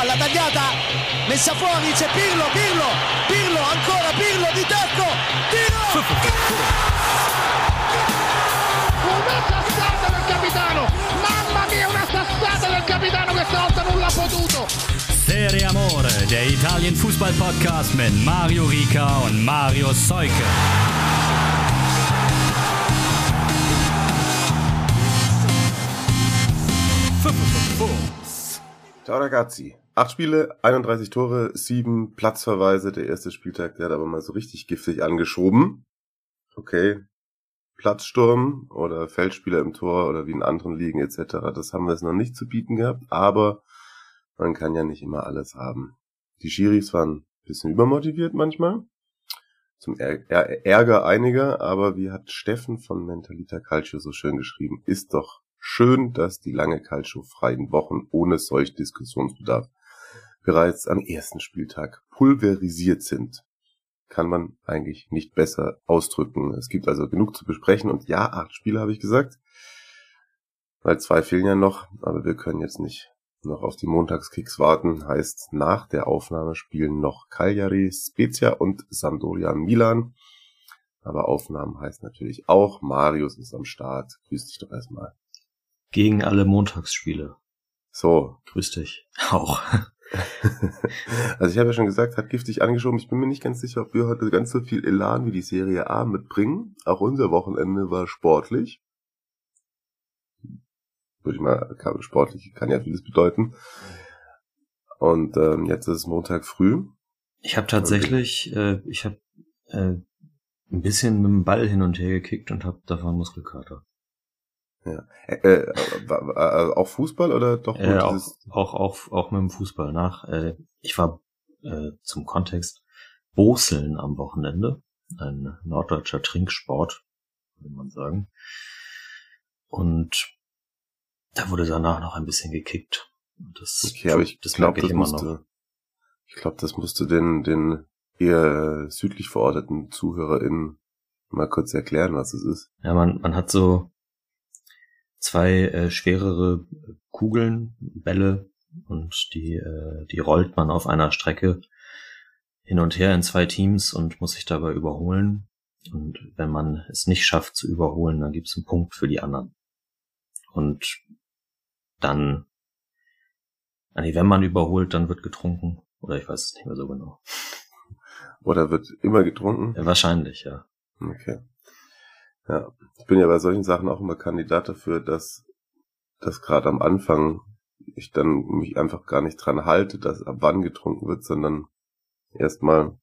palla tagliata, messa fuori, c'è Pirlo, Pirlo, Pirlo, ancora Pirlo di tacco, tiro! Una sassata del capitano! Mamma mia, una sassata del capitano questa volta non l'ha potuto! Serie Amore, der Italien Fußball Podcast mit Mario Rica und Mario Seuke. Ciao ragazzi. Acht Spiele, 31 Tore, sieben Platzverweise. Der erste Spieltag, der hat aber mal so richtig giftig angeschoben. Okay. Platzsturm oder Feldspieler im Tor oder wie in anderen Ligen etc. Das haben wir es noch nicht zu bieten gehabt, aber man kann ja nicht immer alles haben. Die Schiris waren ein bisschen übermotiviert manchmal. Zum Ärger einiger, aber wie hat Steffen von Mentalita Calcio so schön geschrieben, ist doch schön, dass die lange Calcio-freien Wochen ohne solch Diskussionsbedarf bereits am ersten Spieltag pulverisiert sind. Kann man eigentlich nicht besser ausdrücken. Es gibt also genug zu besprechen und ja, acht Spiele habe ich gesagt. Weil zwei fehlen ja noch, aber wir können jetzt nicht noch auf die Montagskicks warten. Heißt, nach der Aufnahme spielen noch Cagliari, Spezia und Sampdoria Milan. Aber Aufnahmen heißt natürlich auch, Marius ist am Start. Grüß dich doch erstmal. Gegen alle Montagsspiele. So. Grüß dich. Auch. also ich habe ja schon gesagt, hat giftig angeschoben. Ich bin mir nicht ganz sicher, ob wir heute ganz so viel Elan wie die Serie A mitbringen. Auch unser Wochenende war sportlich würde ich mal, sportlich kann ja vieles bedeuten. Und ähm, jetzt ist Montag früh. Ich habe tatsächlich, äh, ich habe äh, ein bisschen mit dem Ball hin und her gekickt und habe davon Muskelkater. Ja. Äh, äh, auch Fußball oder doch äh, auch, auch, auch, auch mit dem Fußball nach. Äh, ich war äh, zum Kontext Boseln am Wochenende. Ein norddeutscher Trinksport, würde man sagen. Und da wurde danach noch ein bisschen gekickt. Das, okay, aber ich glaube, das musste, ich glaube, das musste den, den eher südlich verorteten ZuhörerInnen mal kurz erklären, was es ist. Ja, man, man hat so zwei äh, schwerere Kugeln, Bälle und die, äh, die rollt man auf einer Strecke hin und her in zwei Teams und muss sich dabei überholen. Und wenn man es nicht schafft zu überholen, dann gibt es einen Punkt für die anderen. Und dann, nee, wenn man überholt, dann wird getrunken. Oder ich weiß es nicht mehr so genau. Oder wird immer getrunken? Wahrscheinlich, ja. Okay. Ja, ich bin ja bei solchen Sachen auch immer Kandidat dafür, dass, dass gerade am Anfang ich dann mich einfach gar nicht dran halte, dass ab wann getrunken wird, sondern erstmal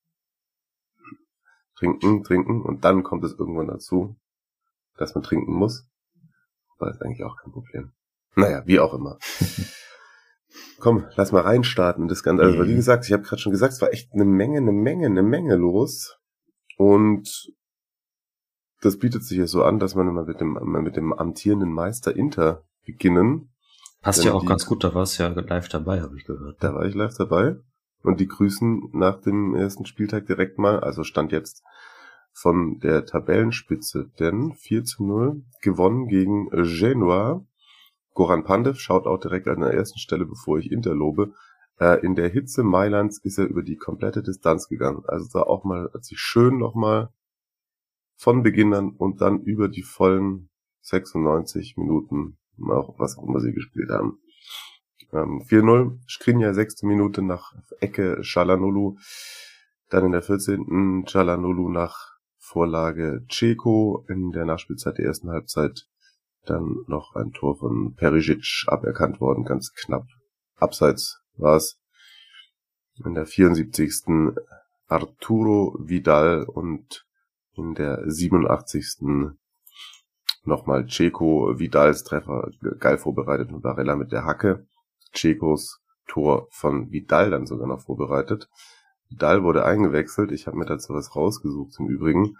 trinken, trinken und dann kommt es irgendwann dazu, dass man trinken muss. Das ist eigentlich auch kein Problem. Naja, wie auch immer. Komm, lass mal reinstarten. Das Ganze. Also, wie mhm. gesagt, ich habe gerade schon gesagt, es war echt eine Menge, eine Menge, eine Menge los. Und das bietet sich ja so an, dass man immer mit dem, mit dem amtierenden Meister Inter beginnen. Passt ja auch die, ganz gut, da warst ja live dabei, habe ich gehört. Da war ich live dabei. Und die grüßen nach dem ersten Spieltag direkt mal, also stand jetzt von der Tabellenspitze, denn 4 zu 0 gewonnen gegen Genua. Goran Pandev schaut auch direkt an der ersten Stelle, bevor ich Inter lobe. Äh, in der Hitze Mailands ist er über die komplette Distanz gegangen. Also da auch mal, hat sich schön nochmal von Beginn an und dann über die vollen 96 Minuten, auch was auch immer sie gespielt haben. Ähm, 4-0, Skriniar sechste Minute nach Ecke Shalanolu. Dann in der 14. Shalanolu nach Vorlage Ceko in der Nachspielzeit der ersten Halbzeit dann noch ein Tor von Perisic aberkannt worden, ganz knapp. Abseits war es. In der 74. Arturo Vidal und in der 87. nochmal Ceco Vidals Treffer geil vorbereitet und Varela mit der Hacke. Cecos Tor von Vidal dann sogar noch vorbereitet. Vidal wurde eingewechselt. Ich habe mir dazu was rausgesucht im Übrigen.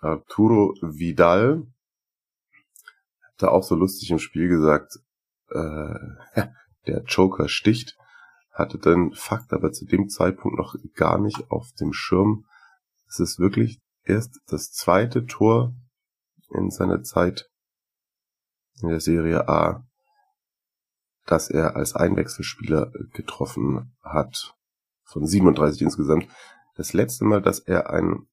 Arturo Vidal da auch so lustig im Spiel gesagt, äh, der Joker sticht, hatte den Fakt aber zu dem Zeitpunkt noch gar nicht auf dem Schirm. Es ist wirklich erst das zweite Tor in seiner Zeit in der Serie A. dass er als Einwechselspieler getroffen hat. Von 37 insgesamt. Das letzte Mal, dass er ein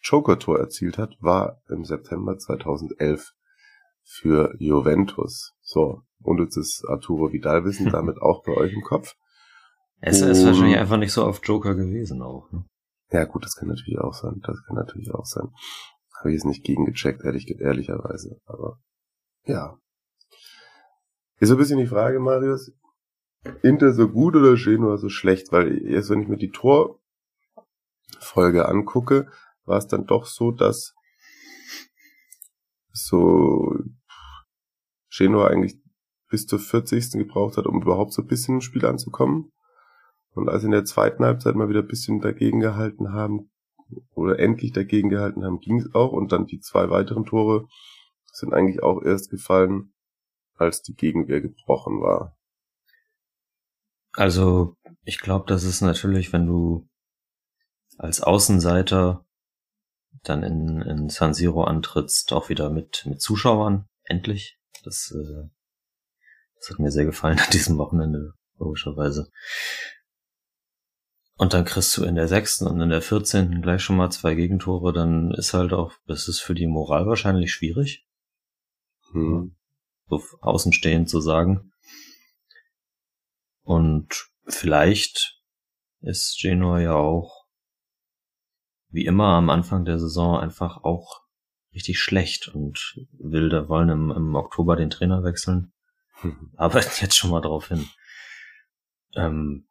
Joker-Tor erzielt hat, war im September 2011 für Juventus. So, unnützes Arturo Vidal-Wissen damit auch bei euch im Kopf. Es ist wahrscheinlich einfach nicht so auf Joker gewesen auch. Ne? Ja gut, das kann natürlich auch sein. Das kann natürlich auch sein. Habe ich es nicht gegengecheckt, ehrlich, ehrlicherweise. Aber ja. Ist so ein bisschen die Frage, Marius. Inter so gut oder Genua so schlecht? Weil jetzt, wenn ich mir die Torfolge angucke, war es dann doch so, dass so Genua eigentlich bis zur 40. gebraucht hat, um überhaupt so ein bisschen im Spiel anzukommen. Und als in der zweiten Halbzeit mal wieder ein bisschen dagegen gehalten haben, oder endlich dagegen gehalten haben, ging es auch. Und dann die zwei weiteren Tore sind eigentlich auch erst gefallen, als die Gegenwehr gebrochen war. Also, ich glaube, das ist natürlich, wenn du als Außenseiter dann in, in San Siro antrittst, auch wieder mit, mit Zuschauern, endlich. Das, äh, das hat mir sehr gefallen an diesem Wochenende, logischerweise. Und dann kriegst du in der sechsten und in der vierzehnten gleich schon mal zwei Gegentore, dann ist halt auch, das ist für die Moral wahrscheinlich schwierig. Hm. So außenstehend zu sagen. Und vielleicht ist Genua ja auch wie immer am Anfang der Saison einfach auch richtig schlecht und will da wollen im, im Oktober den Trainer wechseln. Hm. Arbeiten jetzt schon mal drauf hin. Ähm,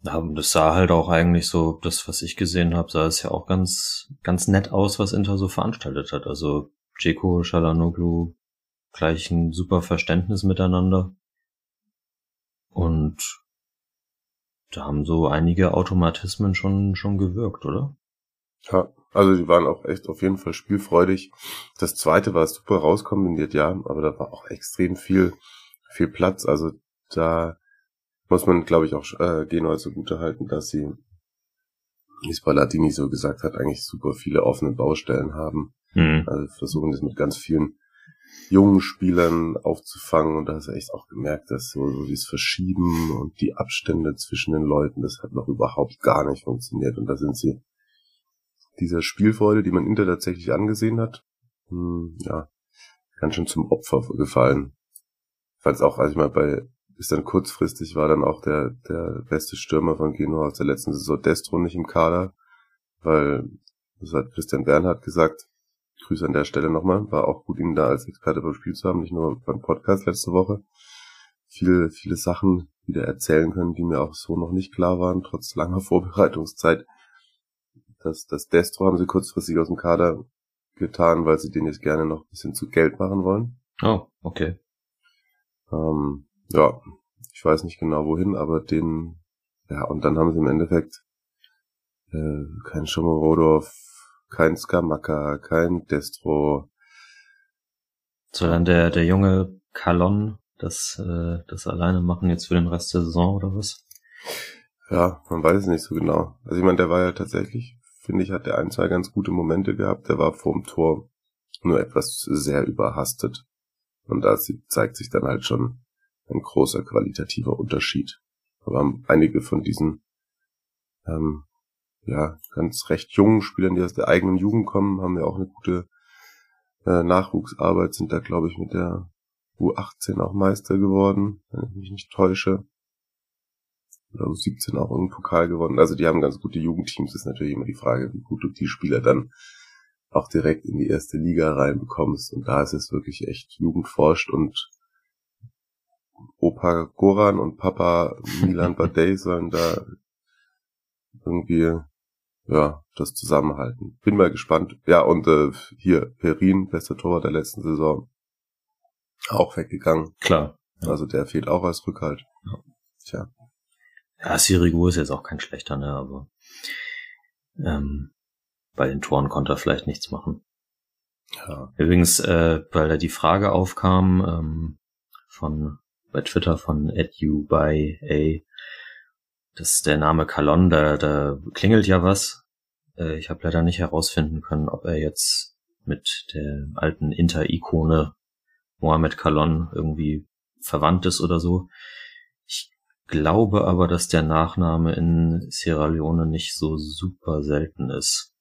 das sah halt auch eigentlich so, das, was ich gesehen habe, sah es ja auch ganz, ganz nett aus, was Inter so veranstaltet hat. Also Jeko, Shalanoglu, gleich ein super Verständnis miteinander. Und da haben so einige Automatismen schon, schon gewirkt, oder? Ja, also die waren auch echt auf jeden Fall spielfreudig. Das zweite war super rauskombiniert, ja, aber da war auch extrem viel, viel Platz. Also da muss man, glaube ich, auch äh, Genua zugute halten, dass sie, wie es so gesagt hat, eigentlich super viele offene Baustellen haben. Mhm. Also versuchen das mit ganz vielen jungen Spielern aufzufangen und da hast du echt auch gemerkt, dass so, so dieses Verschieben und die Abstände zwischen den Leuten, das hat noch überhaupt gar nicht funktioniert und da sind sie dieser Spielfreude, die man Inter tatsächlich angesehen hat, hm, ja, ganz schön zum Opfer gefallen. Falls auch, als ich mal bei, ist dann kurzfristig war dann auch der, der beste Stürmer von Genua aus der letzten Saison Destro nicht im Kader, weil, das hat Christian Bernhard gesagt, Grüße an der Stelle nochmal. War auch gut, ihn da als Experte beim Spiel zu haben, nicht nur beim Podcast letzte Woche. Viele, viele Sachen wieder erzählen können, die mir auch so noch nicht klar waren, trotz langer Vorbereitungszeit. Das, das Destro haben sie kurzfristig aus dem Kader getan, weil sie den jetzt gerne noch ein bisschen zu Geld machen wollen. Oh, okay. Ähm, ja, ich weiß nicht genau wohin, aber den, ja, und dann haben sie im Endeffekt äh, kein Schomorodov, kein Skamaka, kein Destro. Soll dann der, der junge Kalon das, äh, das alleine machen jetzt für den Rest der Saison oder was? Ja, man weiß es nicht so genau. Also ich meine, der war ja tatsächlich, finde ich, hat der ein, zwei ganz gute Momente gehabt. Der war vorm Tor nur etwas sehr überhastet. Und da zeigt sich dann halt schon ein großer qualitativer Unterschied. Aber einige von diesen ähm, ja, ganz recht jungen Spielern, die aus der eigenen Jugend kommen, haben ja auch eine gute äh, Nachwuchsarbeit, sind da, glaube ich, mit der U18 auch Meister geworden, wenn ich mich nicht täusche. Oder U17 auch einen Pokal gewonnen. Also die haben ganz gute Jugendteams. ist natürlich immer die Frage, wie gut du die Spieler dann auch direkt in die erste Liga reinbekommst. Und da ist es wirklich echt jugendforscht und Opa Goran und Papa Milan Badei sollen da irgendwie ja, das zusammenhalten. Bin mal gespannt. Ja, und äh, hier, Perin, bester Torwart der letzten Saison, auch weggegangen. Klar. Ja. Also der fehlt auch als Rückhalt. Ja. Tja. Ja, Sirigu ist jetzt auch kein schlechter, ne, aber ähm, bei den Toren konnte er vielleicht nichts machen. Ja. Übrigens, äh, weil da die Frage aufkam ähm, von bei Twitter von edu by a das ist der Name Kalon, da, da klingelt ja was. Äh, ich habe leider nicht herausfinden können, ob er jetzt mit der alten Inter-Ikone Mohamed Kalon irgendwie verwandt ist oder so. Ich glaube aber, dass der Nachname in Sierra Leone nicht so super selten ist.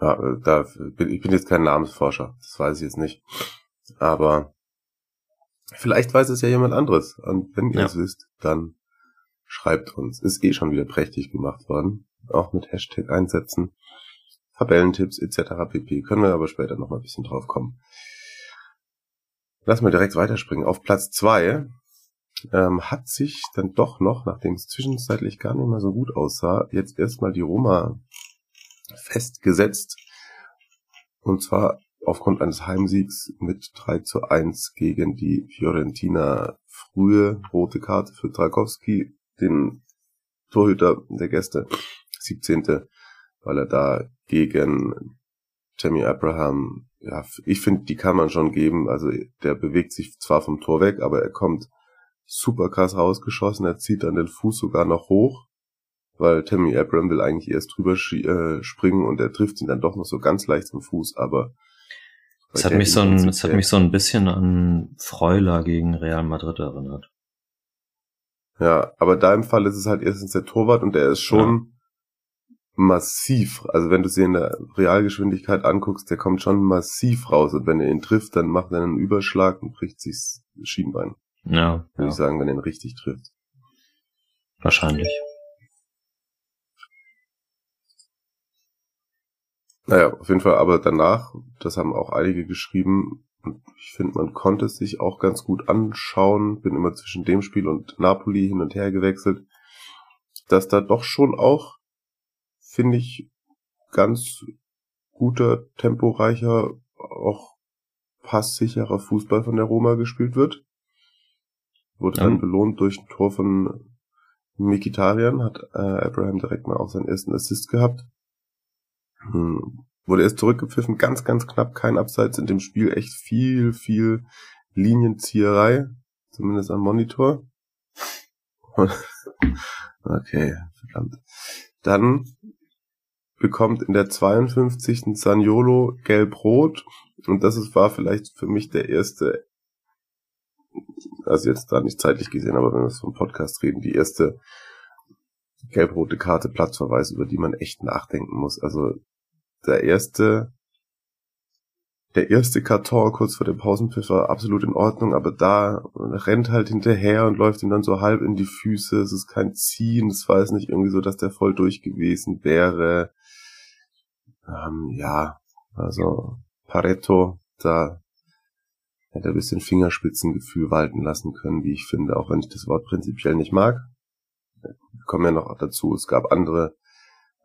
Ja, äh, da bin, ich bin jetzt kein Namensforscher, das weiß ich jetzt nicht. Aber vielleicht weiß es ja jemand anderes. Und wenn ihr ja. es wisst, dann schreibt uns. Ist eh schon wieder prächtig gemacht worden. Auch mit Hashtag einsetzen. Tabellentipps etc. pp. Können wir aber später noch mal ein bisschen drauf kommen. Lass mal direkt weiterspringen. Auf Platz zwei ähm, hat sich dann doch noch, nachdem es zwischenzeitlich gar nicht mehr so gut aussah, jetzt erstmal die Roma festgesetzt. Und zwar aufgrund eines Heimsiegs mit 3 zu 1 gegen die Fiorentina. Frühe rote Karte für Trakowski, den Torhüter der Gäste, 17. weil er da gegen Tammy Abraham, ja, ich finde, die kann man schon geben. Also der bewegt sich zwar vom Tor weg, aber er kommt super krass rausgeschossen. Er zieht dann den Fuß sogar noch hoch weil Tammy Abram will eigentlich erst drüber äh, springen und er trifft ihn dann doch noch so ganz leicht am Fuß, aber es hat mich so ein, es hat mich so ein bisschen an Freuler gegen Real Madrid erinnert. Ja, aber da im Fall ist es halt erstens der Torwart und der ist schon ja. massiv. Also wenn du sie in der Realgeschwindigkeit anguckst, der kommt schon massiv raus und wenn er ihn trifft, dann macht er einen Überschlag und bricht sich das Schienbein. Ja. Würde ja. ich sagen, wenn er ihn richtig trifft. Wahrscheinlich. Naja, auf jeden Fall, aber danach, das haben auch einige geschrieben, und ich finde, man konnte es sich auch ganz gut anschauen, bin immer zwischen dem Spiel und Napoli hin und her gewechselt, dass da doch schon auch, finde ich, ganz guter, temporeicher, auch passsicherer Fußball von der Roma gespielt wird. Wurde dann belohnt durch ein Tor von Mikitarian, hat äh, Abraham direkt mal auch seinen ersten Assist gehabt. Hm. Wurde erst zurückgepfiffen, ganz, ganz knapp, kein Abseits in dem Spiel, echt viel, viel Linienzieherei, zumindest am Monitor. okay, verdammt. Dann bekommt in der 52. Saniolo gelb-rot und das ist, war vielleicht für mich der erste, also jetzt da nicht zeitlich gesehen, aber wenn wir vom Podcast reden, die erste gelb-rote Karte Platzverweis, über die man echt nachdenken muss. Also der erste, der erste Karton kurz vor dem Pausenpfiff war absolut in Ordnung, aber da rennt halt hinterher und läuft ihm dann so halb in die Füße. Es ist kein Ziehen, es war jetzt nicht irgendwie so, dass der voll durch gewesen wäre. Ähm, ja, also Pareto, da hätte er ein bisschen Fingerspitzengefühl walten lassen können, wie ich finde, auch wenn ich das Wort prinzipiell nicht mag. Wir kommen ja noch dazu, es gab andere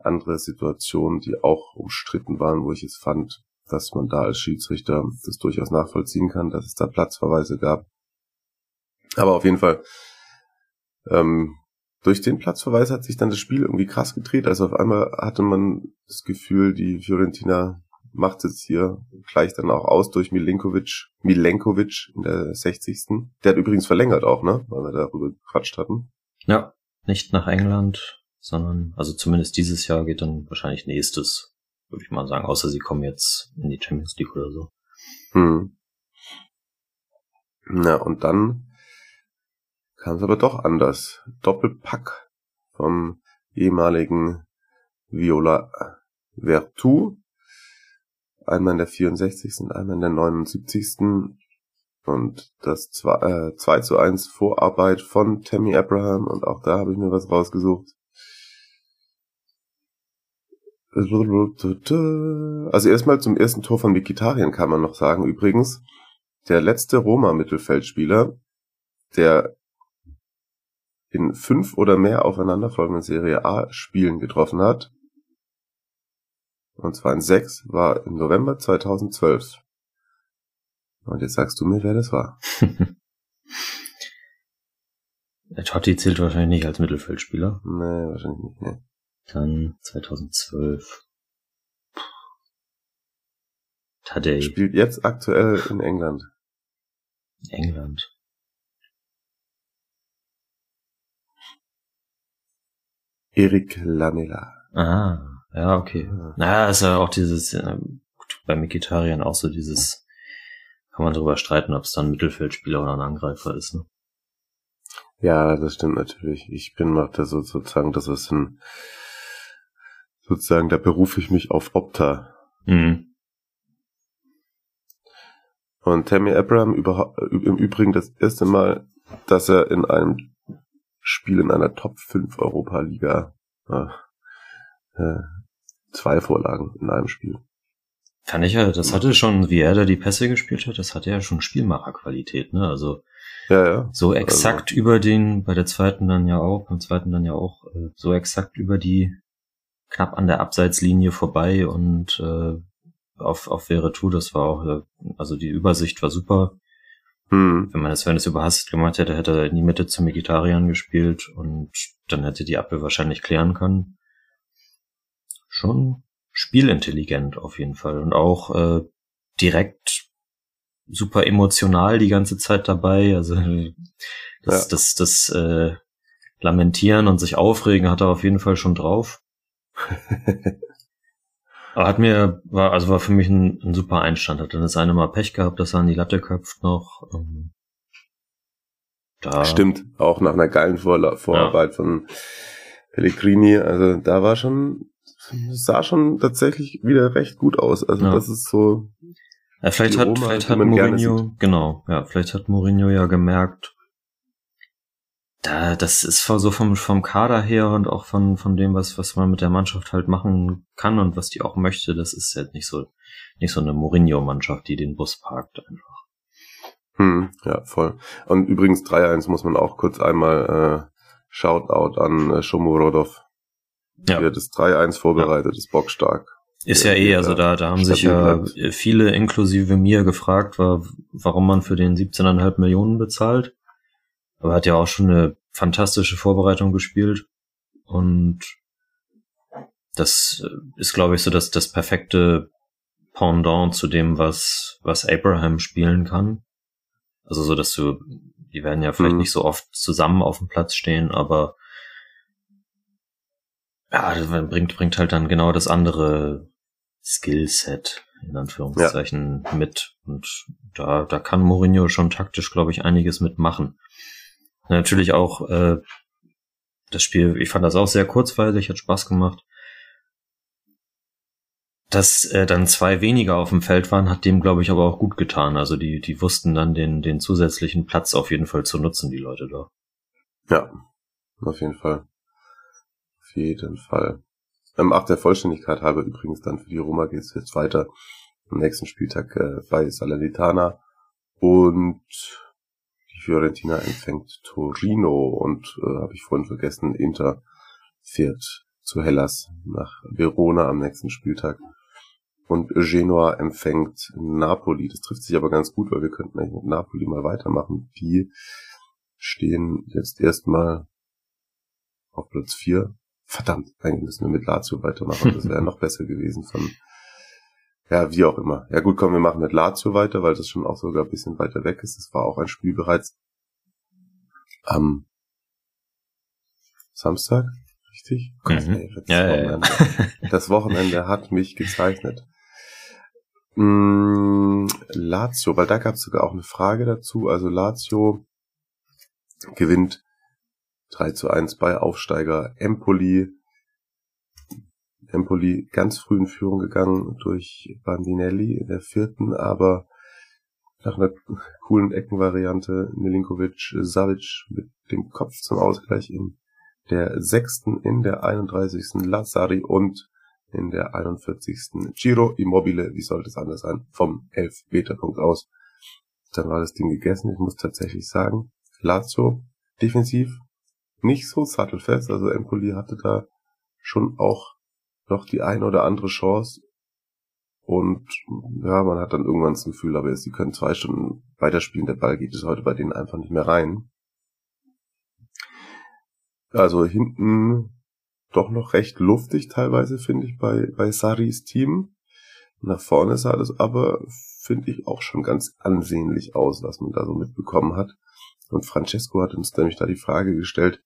andere Situationen, die auch umstritten waren, wo ich es fand, dass man da als Schiedsrichter das durchaus nachvollziehen kann, dass es da Platzverweise gab. Aber auf jeden Fall, ähm, durch den Platzverweis hat sich dann das Spiel irgendwie krass gedreht. Also auf einmal hatte man das Gefühl, die Fiorentina macht es hier gleich dann auch aus durch Milenkovic, Milenkovic in der 60. Der hat übrigens verlängert auch, ne? Weil wir darüber gequatscht hatten. Ja, nicht nach England, sondern, also zumindest dieses Jahr geht dann wahrscheinlich nächstes, würde ich mal sagen, außer sie kommen jetzt in die Champions League oder so. Hm. Na, und dann kam es aber doch anders. Doppelpack vom ehemaligen Viola Vertu. Einmal in der 64. und einmal in der 79. Und das 2, äh, 2 zu 1 Vorarbeit von Tammy Abraham und auch da habe ich mir was rausgesucht. Also erstmal zum ersten Tor von Vegetarien kann man noch sagen, übrigens, der letzte Roma-Mittelfeldspieler, der in fünf oder mehr aufeinanderfolgenden Serie A Spielen getroffen hat, und zwar in sechs, war im November 2012. Und jetzt sagst du mir, wer das war. Der Totti zählt wahrscheinlich nicht als Mittelfeldspieler. Nee, wahrscheinlich nicht, nee. Dann 2012. Tadej. Spielt jetzt aktuell in England. England. Erik Lamela. Ah, Ja, okay. Naja, ist ja auch dieses, äh, bei Mikitarian auch so dieses, kann man darüber streiten, ob es dann ein Mittelfeldspieler oder ein Angreifer ist. Ne? Ja, das stimmt natürlich. Ich bin noch da so, sozusagen, das ist ein, sozusagen, da berufe ich mich auf Opta. Mhm. Und Tammy Abraham über, im Übrigen das erste Mal, dass er in einem Spiel in einer Top 5 Europa Liga äh, äh, zwei Vorlagen in einem Spiel. Kann ich ja, das hatte schon, wie er da die Pässe gespielt hat, das hatte ja schon Spielmacherqualität, ne? Also ja, ja. so exakt also. über den, bei der zweiten dann ja auch, beim zweiten dann ja auch, äh, so exakt über die knapp an der Abseitslinie vorbei und äh, auf, auf Veretout, das war auch, äh, also die Übersicht war super. Hm. Wenn man das, wenn es überhastet gemacht hätte, hätte er in die Mitte zum Vegetariern gespielt und dann hätte die Abwehr wahrscheinlich klären können. Schon spielintelligent auf jeden Fall und auch äh, direkt super emotional die ganze Zeit dabei. Also das, ja. das, das, äh, Lamentieren und sich aufregen hat er auf jeden Fall schon drauf. Aber hat mir, war, also war für mich ein, ein super Einstand. Hat dann das eine Mal Pech gehabt, dass er an die Latte köpft noch. Ähm, da. Stimmt, auch nach einer geilen Vor Vorarbeit ja. von Pellegrini. Also da war schon, sah schon tatsächlich wieder recht gut aus. Also ja. das ist so. Ja, vielleicht hat, Oma, vielleicht hat Mourinho, genau, ja, vielleicht hat Mourinho ja gemerkt, da, das ist so vom, vom Kader her und auch von, von dem, was, was man mit der Mannschaft halt machen kann und was die auch möchte, das ist halt nicht so, nicht so eine Mourinho-Mannschaft, die den Bus parkt einfach. Hm, ja, voll. Und übrigens 3-1 muss man auch kurz einmal äh, Shoutout an äh, Shomurodov. Ja. Der das 3-1 vorbereitet, ja. ist bockstark. Ist ja eh, also da, da haben sich ja viele inklusive mir gefragt, war, warum man für den 17,5 Millionen bezahlt aber hat ja auch schon eine fantastische Vorbereitung gespielt und das ist, glaube ich, so das, das perfekte Pendant zu dem, was, was Abraham spielen kann. Also so, dass du, die werden ja vielleicht mhm. nicht so oft zusammen auf dem Platz stehen, aber ja, das bringt, bringt halt dann genau das andere Skillset, in Anführungszeichen, ja. mit. Und da, da kann Mourinho schon taktisch, glaube ich, einiges mitmachen. Natürlich auch äh, das Spiel, ich fand das auch sehr kurzweilig, hat Spaß gemacht. Dass äh, dann zwei weniger auf dem Feld waren, hat dem, glaube ich, aber auch gut getan. Also die, die wussten dann den, den zusätzlichen Platz auf jeden Fall zu nutzen, die Leute da. Ja, auf jeden Fall. Auf jeden Fall. Ähm, ach, der Vollständigkeit halber übrigens dann für die Roma geht es jetzt weiter. Am nächsten Spieltag äh, bei Salernitana. Und Fiorentina empfängt Torino und äh, habe ich vorhin vergessen, Inter fährt zu Hellas nach Verona am nächsten Spieltag. Und Genoa empfängt Napoli. Das trifft sich aber ganz gut, weil wir könnten eigentlich mit Napoli mal weitermachen. Die stehen jetzt erstmal auf Platz 4. Verdammt, eigentlich müssen wir mit Lazio weitermachen. Das wäre noch besser gewesen von ja, wie auch immer. Ja gut, komm, wir machen mit Lazio weiter, weil das schon auch sogar ein bisschen weiter weg ist. Das war auch ein Spiel bereits am Samstag, richtig? Mhm. Das, ja, Wochenende, ja, ja. das Wochenende hat mich gezeichnet. Mm, Lazio, weil da gab es sogar auch eine Frage dazu. Also Lazio gewinnt 3 zu 1 bei Aufsteiger Empoli Empoli ganz früh in Führung gegangen durch Bandinelli in der vierten, aber nach einer coolen Eckenvariante Milinkovic Savic mit dem Kopf zum Ausgleich in der sechsten, in der 31. Lazzari und in der 41. Giro Immobile, wie sollte es anders sein, vom 11 Meter Punkt aus. Dann war das Ding gegessen. Ich muss tatsächlich sagen, Lazio defensiv nicht so sattelfest, also Empoli hatte da schon auch noch die eine oder andere Chance. Und ja, man hat dann irgendwann das Gefühl, aber sie können zwei Stunden weiterspielen, der Ball geht es heute bei denen einfach nicht mehr rein. Also hinten doch noch recht luftig teilweise, finde ich, bei, bei Saris Team. Nach vorne sah das aber, finde ich, auch schon ganz ansehnlich aus, was man da so mitbekommen hat. Und Francesco hat uns nämlich da die Frage gestellt,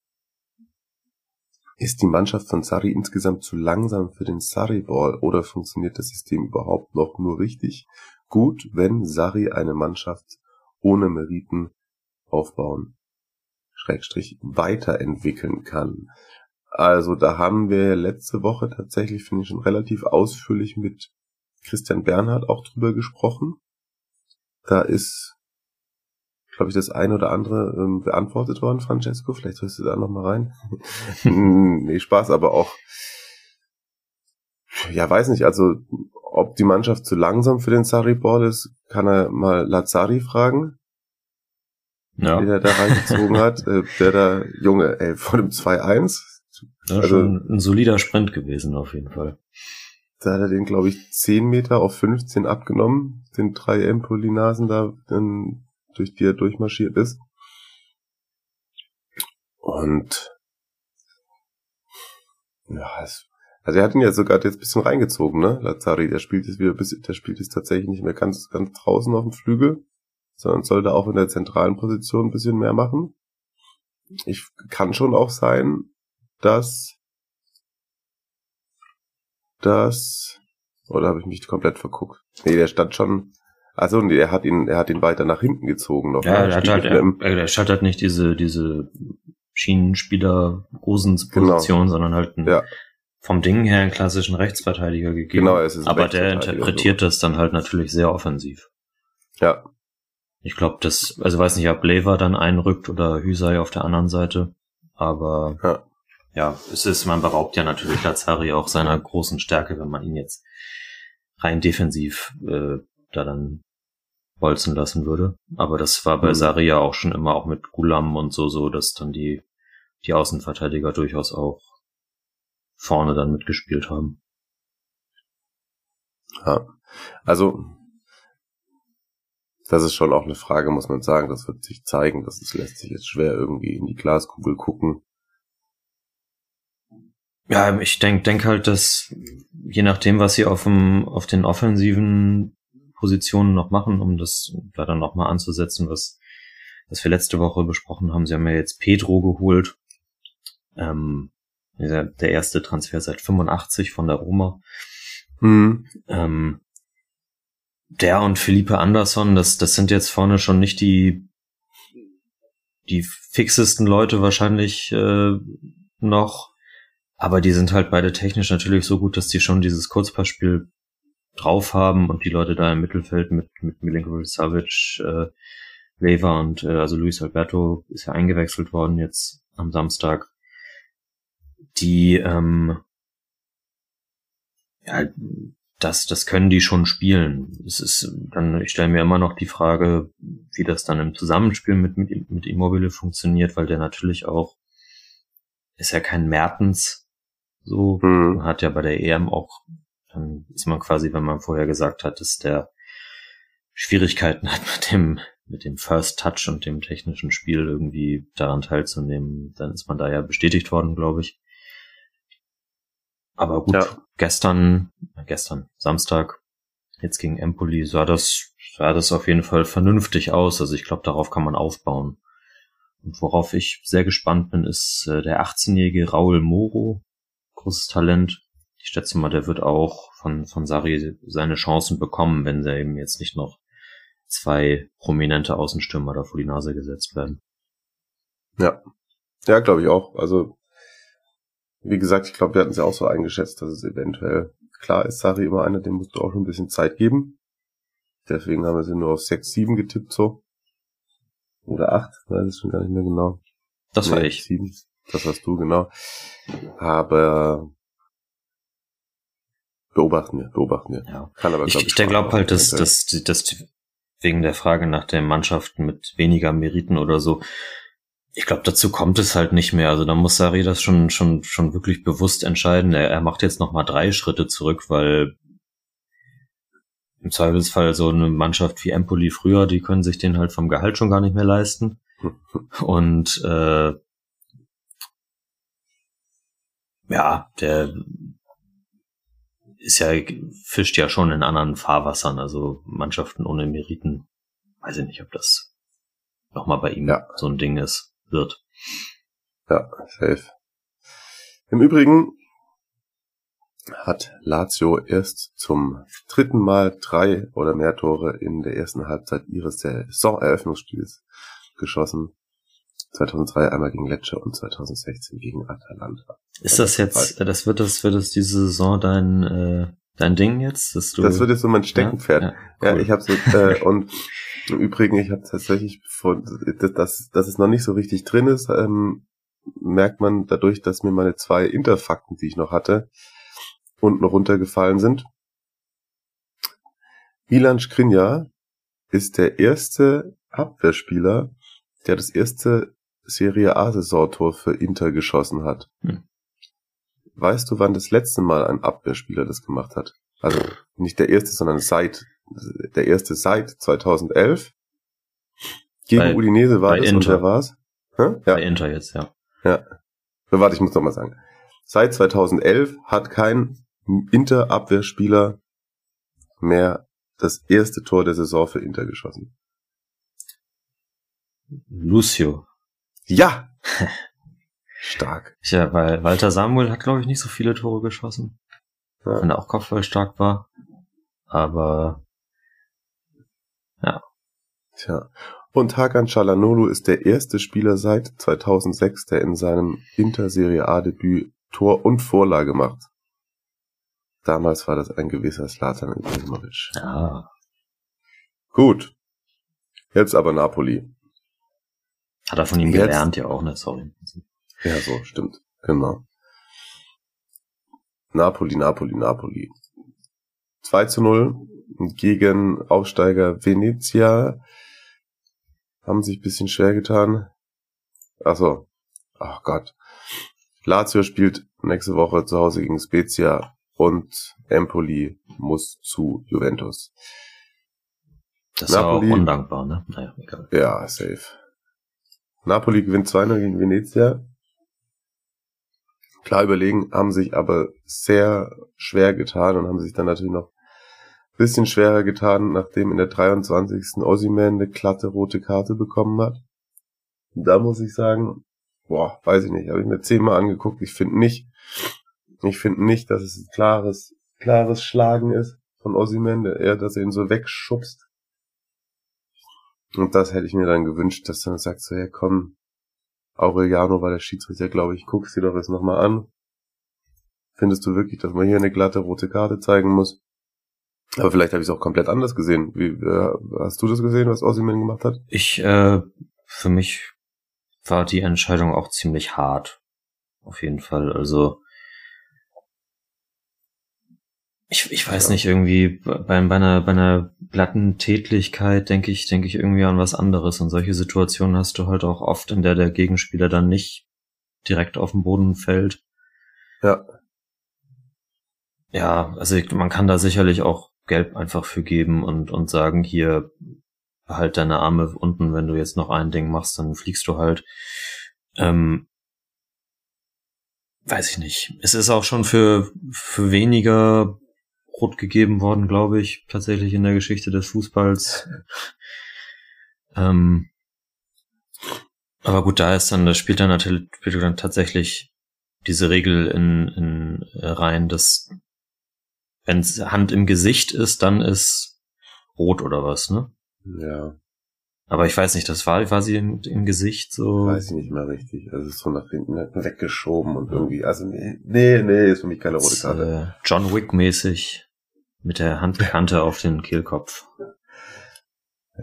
Ist die Mannschaft von Sarri insgesamt zu langsam für den Sarri-Ball oder funktioniert das System überhaupt noch nur richtig gut, wenn Sarri eine Mannschaft ohne Meriten aufbauen, Schrägstrich weiterentwickeln kann? Also da haben wir letzte Woche tatsächlich, finde ich, schon relativ ausführlich mit Christian Bernhard auch drüber gesprochen. Da ist, glaube ich, das eine oder andere ähm, beantwortet worden, Francesco. Vielleicht hörst du da noch mal rein. nee, Spaß, aber auch, ja, weiß nicht, also ob die Mannschaft zu langsam für den Sarri-Ball ist, kann er mal Lazari fragen. Ja. Der da reingezogen hat, äh, der da, Junge, ey, vor dem 2-1. Ja, also, schon ein solider Sprint gewesen, auf jeden Fall. Da hat er den, glaube ich, 10 Meter auf 15 abgenommen, den drei Empolinasen da, dann, durch die er durchmarschiert ist. Und ja, es, also er hat ihn ja sogar jetzt ein bisschen reingezogen, ne? Lazari, der spielt jetzt wieder bis, der spielt jetzt tatsächlich nicht mehr ganz, ganz draußen auf dem Flügel, sondern soll da auch in der zentralen Position ein bisschen mehr machen. Ich kann schon auch sein, dass das oder habe ich mich komplett verguckt? Nee, der stand schon. Also nee, er hat ihn, er hat ihn weiter nach hinten gezogen noch. Ja, ne? er hat halt, er, er hat halt nicht diese, diese Schienenspieler Rosens Position, genau. sondern halt ein, ja. vom Ding her einen klassischen Rechtsverteidiger gegeben. Genau, es ist Aber der interpretiert so. das dann halt natürlich sehr offensiv. Ja. Ich glaube, das, also weiß nicht, ob Lever dann einrückt oder Hüsei auf der anderen Seite, aber ja ja, es ist, man beraubt ja natürlich Lazari auch seiner großen Stärke, wenn man ihn jetzt rein defensiv äh, da dann bolzen lassen würde. Aber das war bei mhm. Sari ja auch schon immer auch mit Gulam und so, so, dass dann die, die Außenverteidiger durchaus auch vorne dann mitgespielt haben. Ja, also das ist schon auch eine Frage, muss man sagen. Das wird sich zeigen. Das ist, lässt sich jetzt schwer irgendwie in die Glaskugel gucken. Ja, ich denke denk halt, dass je nachdem, was sie auf, dem, auf den offensiven Positionen noch machen, um das da dann nochmal anzusetzen, was, was wir letzte Woche besprochen haben. Sie haben ja jetzt Pedro geholt. Ähm, der erste Transfer seit 85 von der Roma. Mhm. Ähm, der und Felipe Anderson, das, das sind jetzt vorne schon nicht die, die fixesten Leute wahrscheinlich äh, noch. Aber die sind halt beide technisch natürlich so gut, dass die schon dieses Kurzpassspiel drauf haben und die Leute da im Mittelfeld mit, mit Milinkovic Savic, äh, Lever und äh, also Luis Alberto ist ja eingewechselt worden jetzt am Samstag. Die ähm, ja, das, das können die schon spielen. Es ist dann, ich stelle mir immer noch die Frage, wie das dann im Zusammenspiel mit, mit, mit Immobile funktioniert, weil der natürlich auch ist ja kein Mertens, so mhm. hat ja bei der EM auch, dann ist man quasi, wenn man vorher gesagt hat, dass der Schwierigkeiten hat mit dem, mit dem First Touch und dem technischen Spiel irgendwie daran teilzunehmen, dann ist man da ja bestätigt worden, glaube ich. Aber gut, ja. gestern, gestern, Samstag, jetzt gegen Empoli, sah das, sah das auf jeden Fall vernünftig aus. Also ich glaube, darauf kann man aufbauen. Und worauf ich sehr gespannt bin, ist äh, der 18-jährige Raul Moro, großes Talent. Ich schätze mal, der wird auch von, von Sari seine Chancen bekommen, wenn da eben jetzt nicht noch zwei prominente Außenstürmer da vor die Nase gesetzt werden. Ja. Ja, glaube ich auch. Also, wie gesagt, ich glaube, wir hatten es ja auch so eingeschätzt, dass es eventuell klar ist, Sari immer einer, dem musst du auch schon ein bisschen Zeit geben. Deswegen haben wir sie nur auf 6, 7 getippt so. Oder 8, weiß ich schon gar nicht mehr genau. Das war nee, ich. 7. Das warst du, genau. Aber beobachten wir, beobachten wir. Ja. Kann aber, glaub ich, ich, ich glaube halt, dass, dass, dass wegen der Frage nach den Mannschaften mit weniger Meriten oder so, ich glaube, dazu kommt es halt nicht mehr. Also da muss Sari das schon, schon, schon wirklich bewusst entscheiden. Er, er macht jetzt noch mal drei Schritte zurück, weil im Zweifelsfall so eine Mannschaft wie Empoli früher, die können sich den halt vom Gehalt schon gar nicht mehr leisten. Und äh, ja, der ist ja, fischt ja schon in anderen Fahrwassern, also Mannschaften ohne Meriten. Weiß ich nicht, ob das nochmal bei ihm ja. so ein Ding ist, wird. Ja, safe. Im Übrigen hat Lazio erst zum dritten Mal drei oder mehr Tore in der ersten Halbzeit ihres Saisoneröffnungsspiels geschossen. 2003 einmal gegen Lecce und 2016 gegen Atalanta. Ist das jetzt, das wird das, wird das diese Saison dein, äh, dein Ding jetzt? Dass du, das wird jetzt so mein Steckenpferd. Ja, Ja, ja, cool. ich habe so, äh, und im Übrigen, ich habe tatsächlich, vor, dass, dass, dass es noch nicht so richtig drin ist, ähm, merkt man dadurch, dass mir meine zwei Interfakten, die ich noch hatte, unten runtergefallen sind. Milan Skriniar ist der erste Abwehrspieler, der das erste Serie A-Saisontor für Inter geschossen hat. Hm. Weißt du, wann das letzte Mal ein Abwehrspieler das gemacht hat? Also nicht der erste, sondern seit der erste seit 2011. Gegen Bei- Udinese war das und Inter. wer war's? Hä? Ja, Bei Inter jetzt, ja. ja. Warte, ich muss noch mal sagen. Seit 2011 hat kein Inter-Abwehrspieler mehr das erste Tor der Saison für Inter geschossen. Lucio. Ja! Stark. Ja, weil Walter Samuel hat, glaube ich, nicht so viele Tore geschossen. Ja. Wenn er auch Kopfball stark war. Aber Tja. Und Hakan Çalhanoğlu ist der erste Spieler seit 2006, der in seinem Inter-Serie A-Debüt Tor und Vorlage macht. Damals war das ein gewisser Slatan Ibrahimovic. ja, Gut. Jetzt aber Napoli. Hat er von ihm Jetzt- gelernt, ja auch, ne? Sorry. Ja, so, stimmt. Genau. Napoli, Napoli, Napoli. 2 zu 0 gegen Aufsteiger Venezia. Haben sich ein bisschen schwer getan. Ach so. Ach Gott. Lazio spielt nächste Woche zu Hause gegen Spezia und Empoli muss zu Juventus. Das ist ja auch Napoli- undankbar, ne? Naja, egal. Ja, safe. Napoli gewinnt 2-0 gegen Venezia. Klar überlegen, haben sich aber sehr schwer getan und haben sich dann natürlich noch ein bisschen schwerer getan, nachdem in der 23. Ossiman eine glatte rote Karte bekommen hat. Da muss ich sagen, boah, weiß ich nicht, habe ich mir zehnmal angeguckt. Ich finde nicht, ich finde nicht, dass es ein klares, klares Schlagen ist von Ossiman, eher, dass er ihn so wegschubst. Und das hätte ich mir dann gewünscht, dass dann sagt so, ja komm, Aureliano war der Schiedsrichter, glaube ich, guck's dir doch das nochmal an. Findest du wirklich, dass man hier eine glatte rote Karte zeigen muss? Aber vielleicht habe ich es auch komplett anders gesehen. Wie, äh, hast du das gesehen, was Ossiman gemacht hat? Ich, äh, für mich war die Entscheidung auch ziemlich hart. Auf jeden Fall. Also, ich, ich weiß Ja. nicht, irgendwie bei, bei einer, bei einer glatten Tätlichkeit denke ich, denke ich irgendwie an was anderes. Und solche Situationen hast du halt auch oft, in der der Gegenspieler dann nicht direkt auf den Boden fällt. Ja. Ja, also ich- man kann da sicherlich auch Gelb einfach für geben und, und sagen, hier, halt deine Arme unten, wenn du jetzt noch ein Ding machst, dann fliegst du halt. Ähm, weiß ich nicht. Es ist auch schon für, für weniger rot gegeben worden, glaube ich, tatsächlich in der Geschichte des Fußballs. ähm, aber gut, da ist dann, da spielt dann natürlich spielt dann tatsächlich diese Regel in, in äh, rein, dass wenn Hand im Gesicht ist, dann ist rot oder was, ne? Ja, Aber ich weiß nicht, das war, war sie im, im Gesicht so. weiß ich nicht mehr richtig. Also es ist so nach hinten weggeschoben und irgendwie, also nee, nee, nee, ist für mich keine rote Karte. äh, John Wick mäßig mit der Handkante auf den Kehlkopf.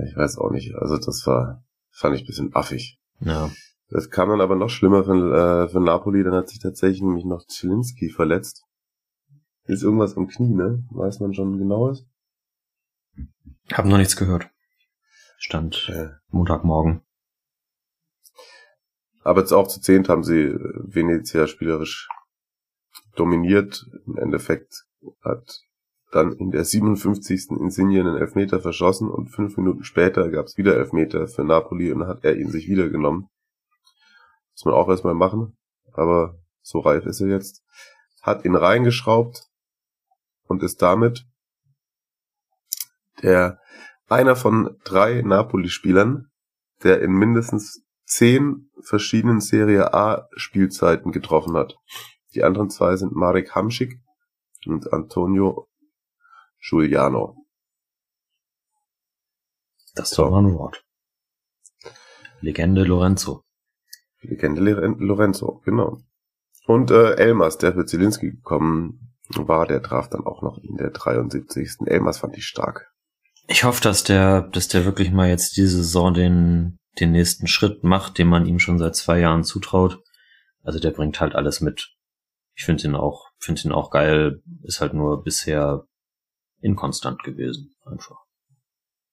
Ich weiß auch nicht. Also das war, fand ich ein bisschen affig. Ja. Das kam dann aber noch schlimmer für, äh, für Napoli. Dann hat sich tatsächlich nämlich noch Zielinski verletzt. Ist irgendwas am Knie, ne? Weiß man schon genaues? Hab noch nichts gehört. Stand Äh, Montagmorgen. aber jetzt auch zu zehnt haben sie Venezia spielerisch dominiert. Im Endeffekt hat dann in der 57. Insigne einen Elfmeter verschossen und fünf Minuten später gab es wieder Elfmeter für Napoli und hat er ihn sich wieder genommen. Muss man auch erstmal machen, aber so reif ist er jetzt. Hat ihn reingeschraubt und ist damit der einer von drei Napoli-Spielern, der in mindestens zehn verschiedenen Serie A Spielzeiten getroffen hat. Die anderen zwei sind Marek Hamschik und Antonio Giuliano. Das doch mal ein Wort. Legende Lorenzo. Legende Lorenzo, genau. Und äh, Elmas, der für Zielinski gekommen war, der traf dann auch noch in der 73. Elmas fand ich stark. Ich hoffe, dass der, dass der wirklich mal jetzt diese Saison den, den nächsten Schritt macht, den man ihm schon seit zwei Jahren zutraut. Also der bringt halt alles mit. Ich finde ihn auch, finde ihn auch geil, ist halt nur bisher inkonstant gewesen, einfach.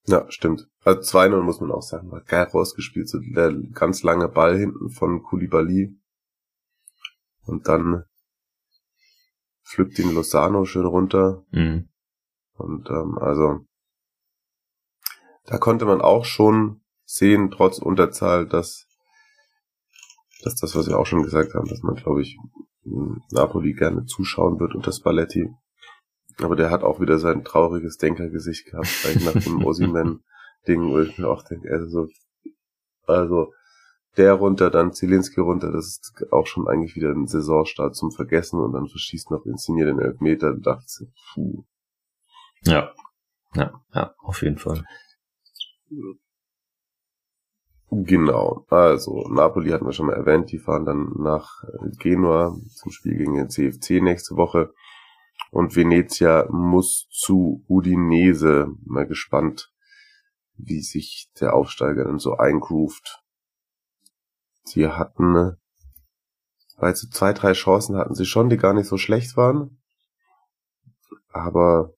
Ja, stimmt. Also 2-0 muss man auch sagen, war geil rausgespielt, so der ganz lange Ball hinten von Kulibali. Und dann pflückt ihn Lozano schön runter. Mhm. Und ähm, also da konnte man auch schon sehen, trotz Unterzahl, dass, dass das, was wir auch schon gesagt haben, dass man, glaube ich, Napoli gerne zuschauen wird unter Spalletti. Aber der hat auch wieder sein trauriges Denkergesicht gehabt, gleich nach dem Osimen-Ding, wo ich mir auch denke, also, also der runter, dann Zielinski runter, das ist auch schon eigentlich wieder ein Saisonstart zum Vergessen und dann verschießt noch Insigne den Elfmeter, da dachte ich, puh. Ja, ja, ja, auf jeden Fall. Genau, also Napoli hatten wir schon mal erwähnt, die fahren dann nach Genua zum Spiel gegen den CFC nächste Woche und Venezia muss zu Udinese. Mal gespannt, wie sich der Aufsteiger dann so eingroovt. Sie hatten, weil sie zwei, drei Chancen hatten sie schon, die gar nicht so schlecht waren. Aber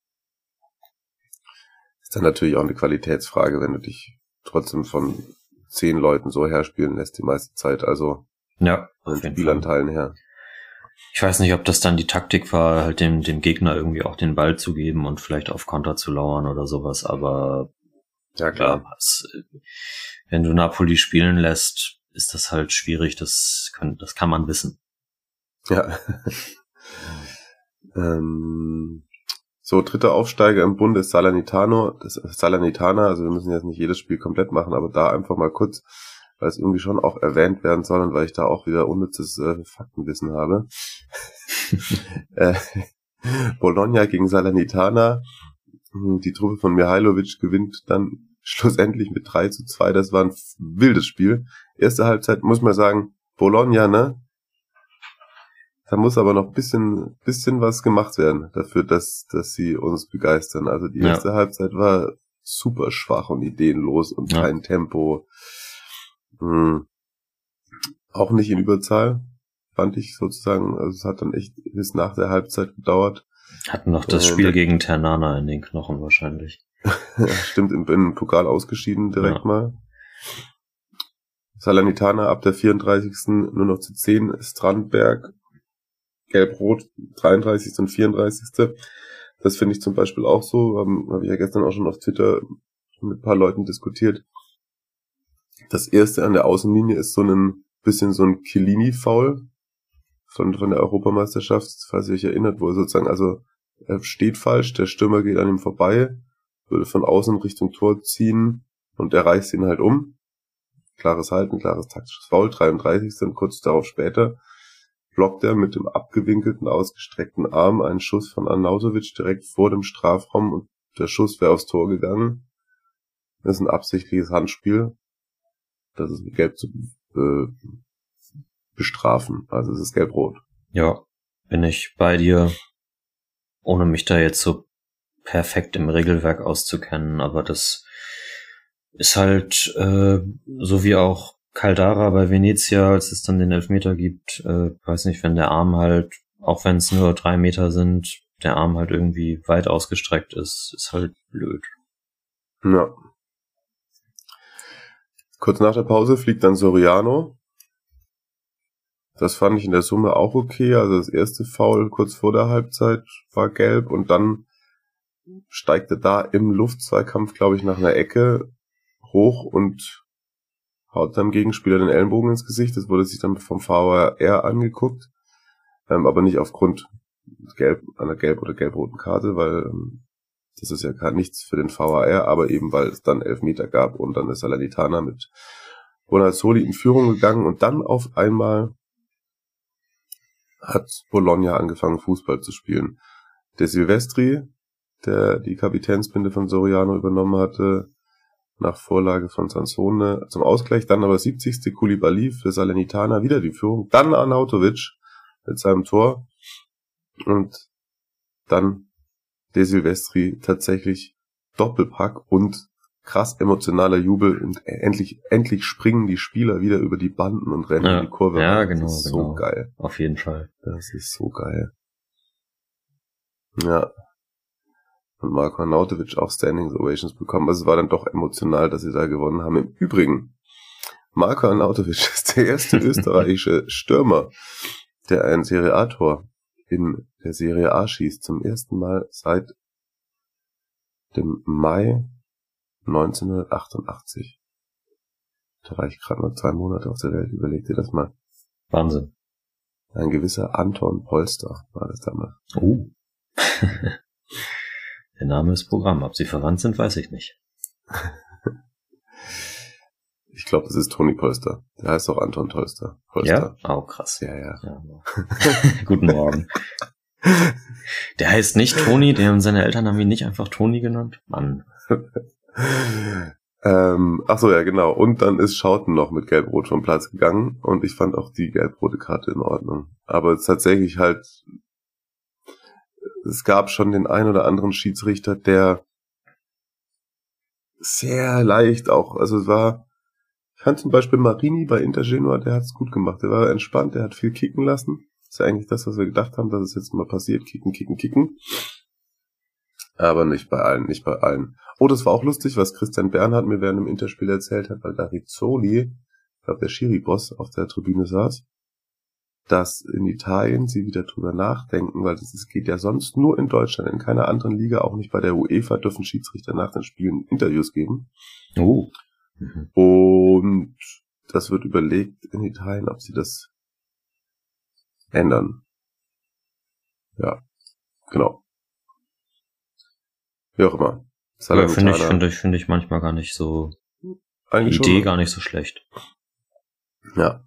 ist dann natürlich auch eine Qualitätsfrage, wenn du dich trotzdem von zehn Leuten so herspielen lässt die meiste Zeit. Also ja, von den Spielanteilen her. Ich weiß nicht, ob das dann die Taktik war, halt dem, dem Gegner irgendwie auch den Ball zu geben und vielleicht auf Konter zu lauern oder sowas, aber ja klar. Was, wenn du Napoli spielen lässt, ist das halt schwierig, das kann, das kann man wissen. Ja. ähm, so, dritter Aufsteiger im Bund ist Salernitano, das Salernitana, also wir müssen jetzt nicht jedes Spiel komplett machen, aber da einfach mal kurz weil es irgendwie schon auch erwähnt werden soll und weil ich da auch wieder unnützes äh, Faktenwissen habe. äh, Bologna gegen Salernitana. Hm, die Truppe von Mihailovic gewinnt dann schlussendlich mit 3 zu 2. Das war ein wildes Spiel. Erste Halbzeit muss man sagen, Bologna, ne? Da muss aber noch bisschen, bisschen was gemacht werden dafür, dass, dass sie uns begeistern. Also die erste ja. Halbzeit war super schwach und ideenlos und ja. kein Tempo. Hm. Auch nicht in Überzahl, fand ich sozusagen. Also es hat dann echt bis nach der Halbzeit gedauert. Hatten noch das Spiel äh, gegen Ternana in den Knochen wahrscheinlich. Stimmt, im, im Pokal ausgeschieden direkt ja. mal. Salernitana ab der 34. nur noch zu 10, Strandberg, Gelb-Rot, 33. und 34. Das finde ich zum Beispiel auch so, habe hab ich ja gestern auch schon auf Twitter mit ein paar Leuten diskutiert. Das erste an der Außenlinie ist so ein bisschen so ein Chiellini-Foul von, von der Europameisterschaft, falls ihr euch erinnert, wo er sozusagen, also er steht falsch, der Stürmer geht an ihm vorbei, würde von außen Richtung Tor ziehen und er reißt ihn halt um. Klares Halten, klares taktisches Foul, 33. Und kurz darauf später blockt er mit dem abgewinkelten, ausgestreckten Arm einen Schuss von Arnautovic direkt vor dem Strafraum und der Schuss wäre aufs Tor gegangen. Das ist ein absichtliches Handspiel das ist mit Gelb zu äh, bestrafen. Also es ist gelb-rot. Ja, bin ich bei dir, ohne mich da jetzt so perfekt im Regelwerk auszukennen, aber das ist halt äh, so wie auch Caldara bei Venezia, als es dann den Elfmeter gibt, äh, weiß nicht, wenn der Arm halt, auch wenn es nur drei Meter sind, der Arm halt irgendwie weit ausgestreckt ist, ist halt blöd. Ja. Kurz nach der Pause fliegt dann Soriano. Das fand ich in der Summe auch okay. Also das erste Foul kurz vor der Halbzeit war gelb und dann steigt er da im Luftzweikampf, glaube ich, nach einer Ecke hoch und haut seinem Gegenspieler den Ellenbogen ins Gesicht. Das wurde sich dann vom VAR angeguckt, ähm, aber nicht aufgrund gelb, einer gelb- oder gelb-roten Karte, weil ähm, das ist ja gar nichts für den VAR, aber eben weil es dann Elfmeter gab und dann ist Salernitana mit Bonazzoli in Führung gegangen und dann auf einmal hat Bologna angefangen, Fußball zu spielen. Der Silvestri, der die Kapitänsbinde von Soriano übernommen hatte, nach Vorlage von Sansone zum Ausgleich, dann aber 70. Koulibaly für Salernitana wieder die Führung, dann Arnautovic mit seinem Tor und dann der Silvestri tatsächlich Doppelpack und krass emotionaler Jubel und endlich, endlich springen die Spieler wieder über die Banden und rennen Ja. in die Kurve. Ja, rein. genau, Das ist genau. so geil. Auf jeden Fall. Das ist so geil. Ja. Und Marco Arnautovic auch Standing Ovations bekommen. Also es war dann doch emotional, dass sie da gewonnen haben. Im Übrigen, Marco Arnautovic ist der erste österreichische Stürmer, der ein Serie A-Tor in der Serie A schießt. Zum ersten Mal seit dem Mai 1988. Da war ich gerade mal zwei Monate auf der Welt. Überleg dir das mal. Wahnsinn. Ein gewisser Anton Polster war das damals. Oh. Der Name ist Programm. Ob sie verwandt sind, weiß ich nicht. Ich glaube, das ist Toni Polster. Der heißt auch Anton Polster. Polster. Ja? Oh, krass. Ja, ja. Ja. Guten Morgen. Der heißt nicht Toni, der haben seine Eltern haben ihn nicht einfach Toni genannt. Mann. ähm, ach so, ja, genau. Und dann ist Schauten noch mit Gelb-Rot vom Platz gegangen und ich fand auch die gelb-rote Karte in Ordnung. Aber es ist tatsächlich halt, es gab schon den ein oder anderen Schiedsrichter, der sehr leicht auch, also es war, fand zum Beispiel Marini bei Inter Genua, der hat es gut gemacht. Der war entspannt, der hat viel kicken lassen. ist ja eigentlich das, was wir gedacht haben, dass es jetzt mal passiert. Kicken, kicken, kicken. Aber nicht bei allen, nicht bei allen. Oh, das war auch lustig, was Christian Bernhard mir während dem Interspiel erzählt hat, weil da Rizzoli, ich glaube der Schiri-Boss, auf der Tribüne saß, dass in Italien sie wieder drüber nachdenken, weil das, geht ja sonst nur in Deutschland, in keiner anderen Liga, auch nicht bei der UEFA, dürfen Schiedsrichter nach den Spielen Interviews geben. Oh. Mhm. Und das wird überlegt in Italien, ob sie das ändern. Ja, genau. Wie auch immer. Ja, finde ich, finde ich, finde ich manchmal gar nicht so, die eigentlich Idee schon, gar nicht so schlecht. Ja.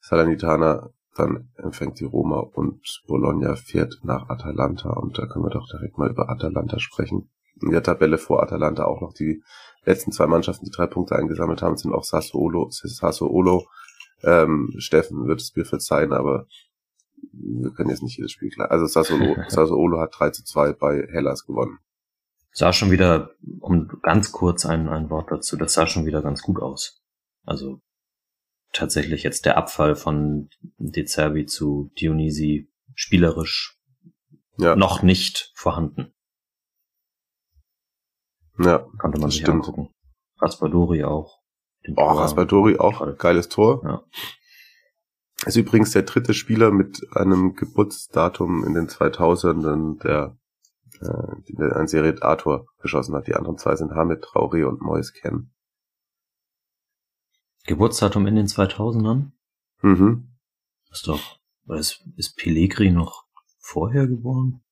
Salernitana, dann empfängt die Roma und Bologna fährt nach Atalanta und da können wir doch direkt mal über Atalanta sprechen. In der Tabelle vor Atalanta auch noch die letzten zwei Mannschaften, die drei Punkte eingesammelt haben, sind auch Sassuolo, Sassuolo. Ähm, Steffen wird es mir verzeihen, aber wir können jetzt nicht jedes Spiel klar. Also Sassuolo, Sassuolo hat 3 zu 2 bei Hellas gewonnen. Sah schon wieder, um ganz kurz ein, ein Wort dazu, das sah schon wieder ganz gut aus. Also tatsächlich jetzt der Abfall von De Zerbi zu Dionisi spielerisch Ja, noch nicht vorhanden. Ja. Konnte man sich stimmt. angucken. Raspadori auch. Oh, Raspadori auch Toll. geiles Tor. Ja. Ist übrigens der dritte Spieler mit einem Geburtsdatum in den 2000ern, der, äh, ein Serie A-Tor geschossen hat. Die anderen zwei sind Hamid Traoré und Mois Ken. Geburtsdatum in den 2000ern? Mhm. Ist doch, ist, ist Pellegri noch vorher geboren?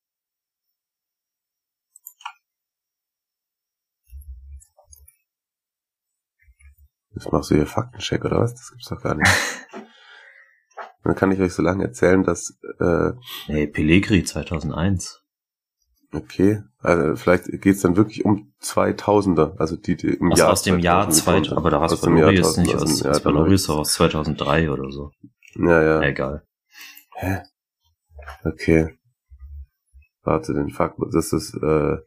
Jetzt machst du hier Faktencheck, oder was? Das gibt's doch gar nicht. Dann kann ich euch so lange erzählen, dass, äh, Nee, Pellegri 2001. okay, also vielleicht geht's dann wirklich um 2000er, also die, die im Was Jahr aus dem Jahr 2000 2000, geboren aber da. Aus Jahr Raspadori ist nicht 1000, aus, Jahr Raspadori ist aus 2003 oder so. Ja, ja. Egal. Hä? Okay. Warte, den Fakt, das ist, äh,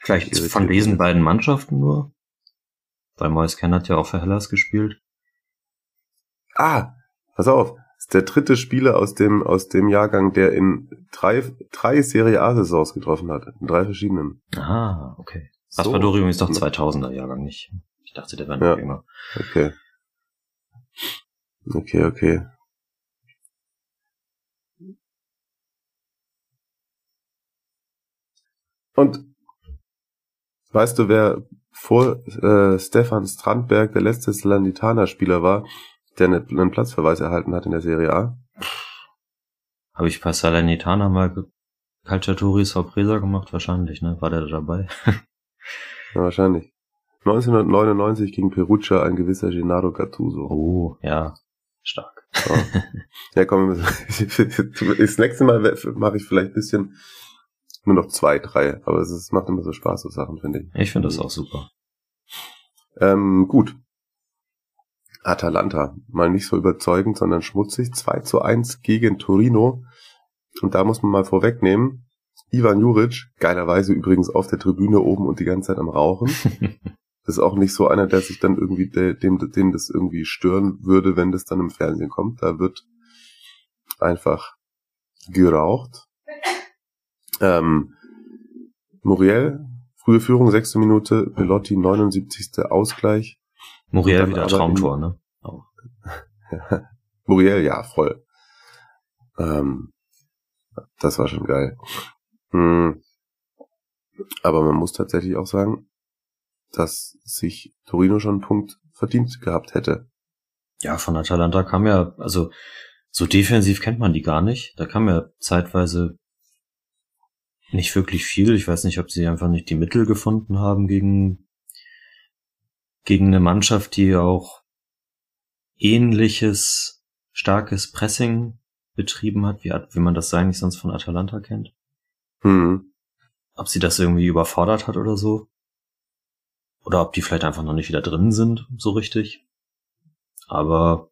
Vielleicht von diesen beiden Mannschaften nur? Weil Mois Ken hat ja auch für Hellas gespielt. ah, pass auf, ist der dritte Spieler aus dem, aus dem Jahrgang, der in drei, drei Serie A-Saisons getroffen hat. In drei verschiedenen. Ah, okay. So. Raspadori ist doch 2000er Jahrgang nicht. Ich dachte, der wäre noch Ja. jünger. Okay. Okay, okay. Und weißt du, wer vor äh, Stefan Strandberg der letzte Salernitana-Spieler war, der eine- einen Platzverweis erhalten hat in der Serie A? Habe ich bei Salernitana mal Calciaturi Sorpresa gemacht? Wahrscheinlich, ne? War der da dabei? Ja, wahrscheinlich. 1999 gegen Perugia ein gewisser Gennaro Gattuso. Oh, ja. Stark. So. ja, komm, das nächste Mal mache ich vielleicht ein bisschen nur noch zwei, drei, aber es ist, macht immer so Spaß, so Sachen, finde ich. Ich finde das auch super. Ähm, gut. Atalanta, mal nicht so überzeugend, sondern schmutzig. 2 zu 1 gegen Torino. Und da muss man mal vorwegnehmen, Ivan Juric, geilerweise übrigens auf der Tribüne oben und die ganze Zeit am Rauchen. Das ist auch nicht so einer, der sich dann irgendwie, dem, dem das irgendwie stören würde, wenn das dann im Fernsehen kommt. Da wird einfach geraucht. Ähm, Muriel, frühe Führung, sechste Minute, Pelotti, 79. Ausgleich. Muriel wieder Traumtor, ne? Auch. Muriel, ja, voll. Ähm, das war schon geil. Hm. Aber man muss tatsächlich auch sagen, dass sich Torino schon einen Punkt verdient gehabt hätte. Ja, von Atalanta kam ja, also so defensiv kennt man die gar nicht. Da kam ja zeitweise nicht wirklich viel. Ich weiß nicht, ob sie einfach nicht die Mittel gefunden haben gegen, gegen eine Mannschaft, die auch ähnliches starkes Pressing betrieben hat, wie, wie man das eigentlich sonst von Atalanta kennt. Hm. Ob sie das irgendwie überfordert hat oder so. Oder ob die vielleicht einfach noch nicht wieder drin sind, so richtig. Aber,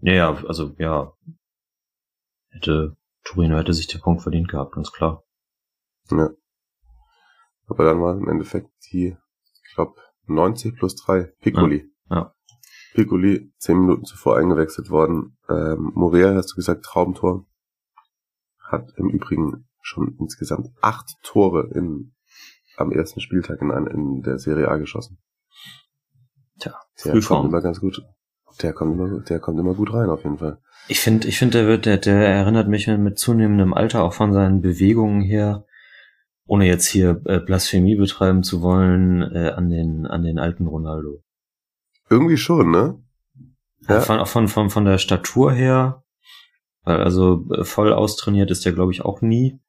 ja, also, ja, hätte, Torino hätte sich der Punkt verdient gehabt, ganz klar. Ja. Aber dann war im Endeffekt die, ich glaube, 90 plus 3, Piccoli. Ja. ja. Piccoli, 10 Minuten zuvor eingewechselt worden. Ähm, Morea, hast du gesagt, Traumtor. Hat im Übrigen schon insgesamt acht Tore in am ersten Spieltag in, in der Serie A geschossen. Tja, Frühform. kommt immer ganz gut. Der kommt immer, der kommt immer gut rein, auf jeden Fall. Ich finde, ich finde, der wird, der, der erinnert mich mit zunehmendem Alter auch von seinen Bewegungen her, ohne jetzt hier äh, Blasphemie betreiben zu wollen, äh, an den, an den alten Ronaldo. Irgendwie schon, ne? Ja. Von, von, von, von der Statur her, weil also äh, voll austrainiert ist der, glaube ich, auch nie.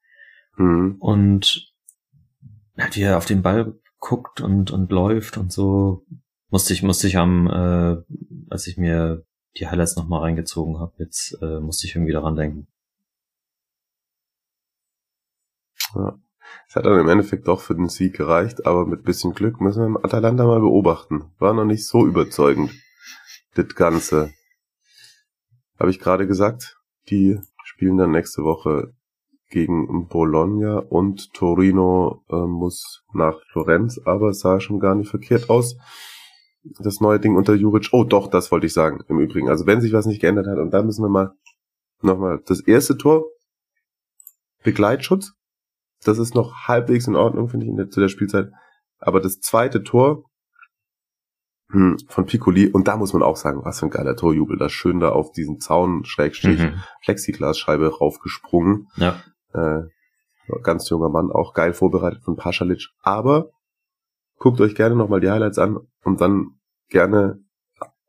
Mhm. Und halt wie er auf den Ball guckt und, und läuft und so, musste ich, musste ich am, äh, als ich mir die Highlights nochmal reingezogen habe, jetzt äh, musste ich irgendwie daran denken. Ja. Es hat dann im Endeffekt doch für den Sieg gereicht, aber mit bisschen Glück müssen wir Atalanta mal beobachten. War noch nicht so überzeugend, das Ganze. Habe ich gerade gesagt, die spielen dann nächste Woche gegen Bologna und Torino äh, muss nach Florenz, aber es sah schon gar nicht verkehrt aus. Das neue Ding unter Juric. Oh, doch, das wollte ich sagen, im Übrigen. Also wenn sich was nicht geändert hat, und da müssen wir mal nochmal das erste Tor, Begleitschutz, das ist noch halbwegs in Ordnung, finde ich, der, zu der Spielzeit. Aber das zweite Tor hm, von Piccoli, und da muss man auch sagen, was für ein geiler Torjubel, da schön da auf diesen Zaun, Schrägstrich, mhm. Plexiglasscheibe raufgesprungen. Ja. Äh, ganz junger Mann, auch geil vorbereitet von Paschalic. Aber guckt euch gerne nochmal die Highlights an und dann gerne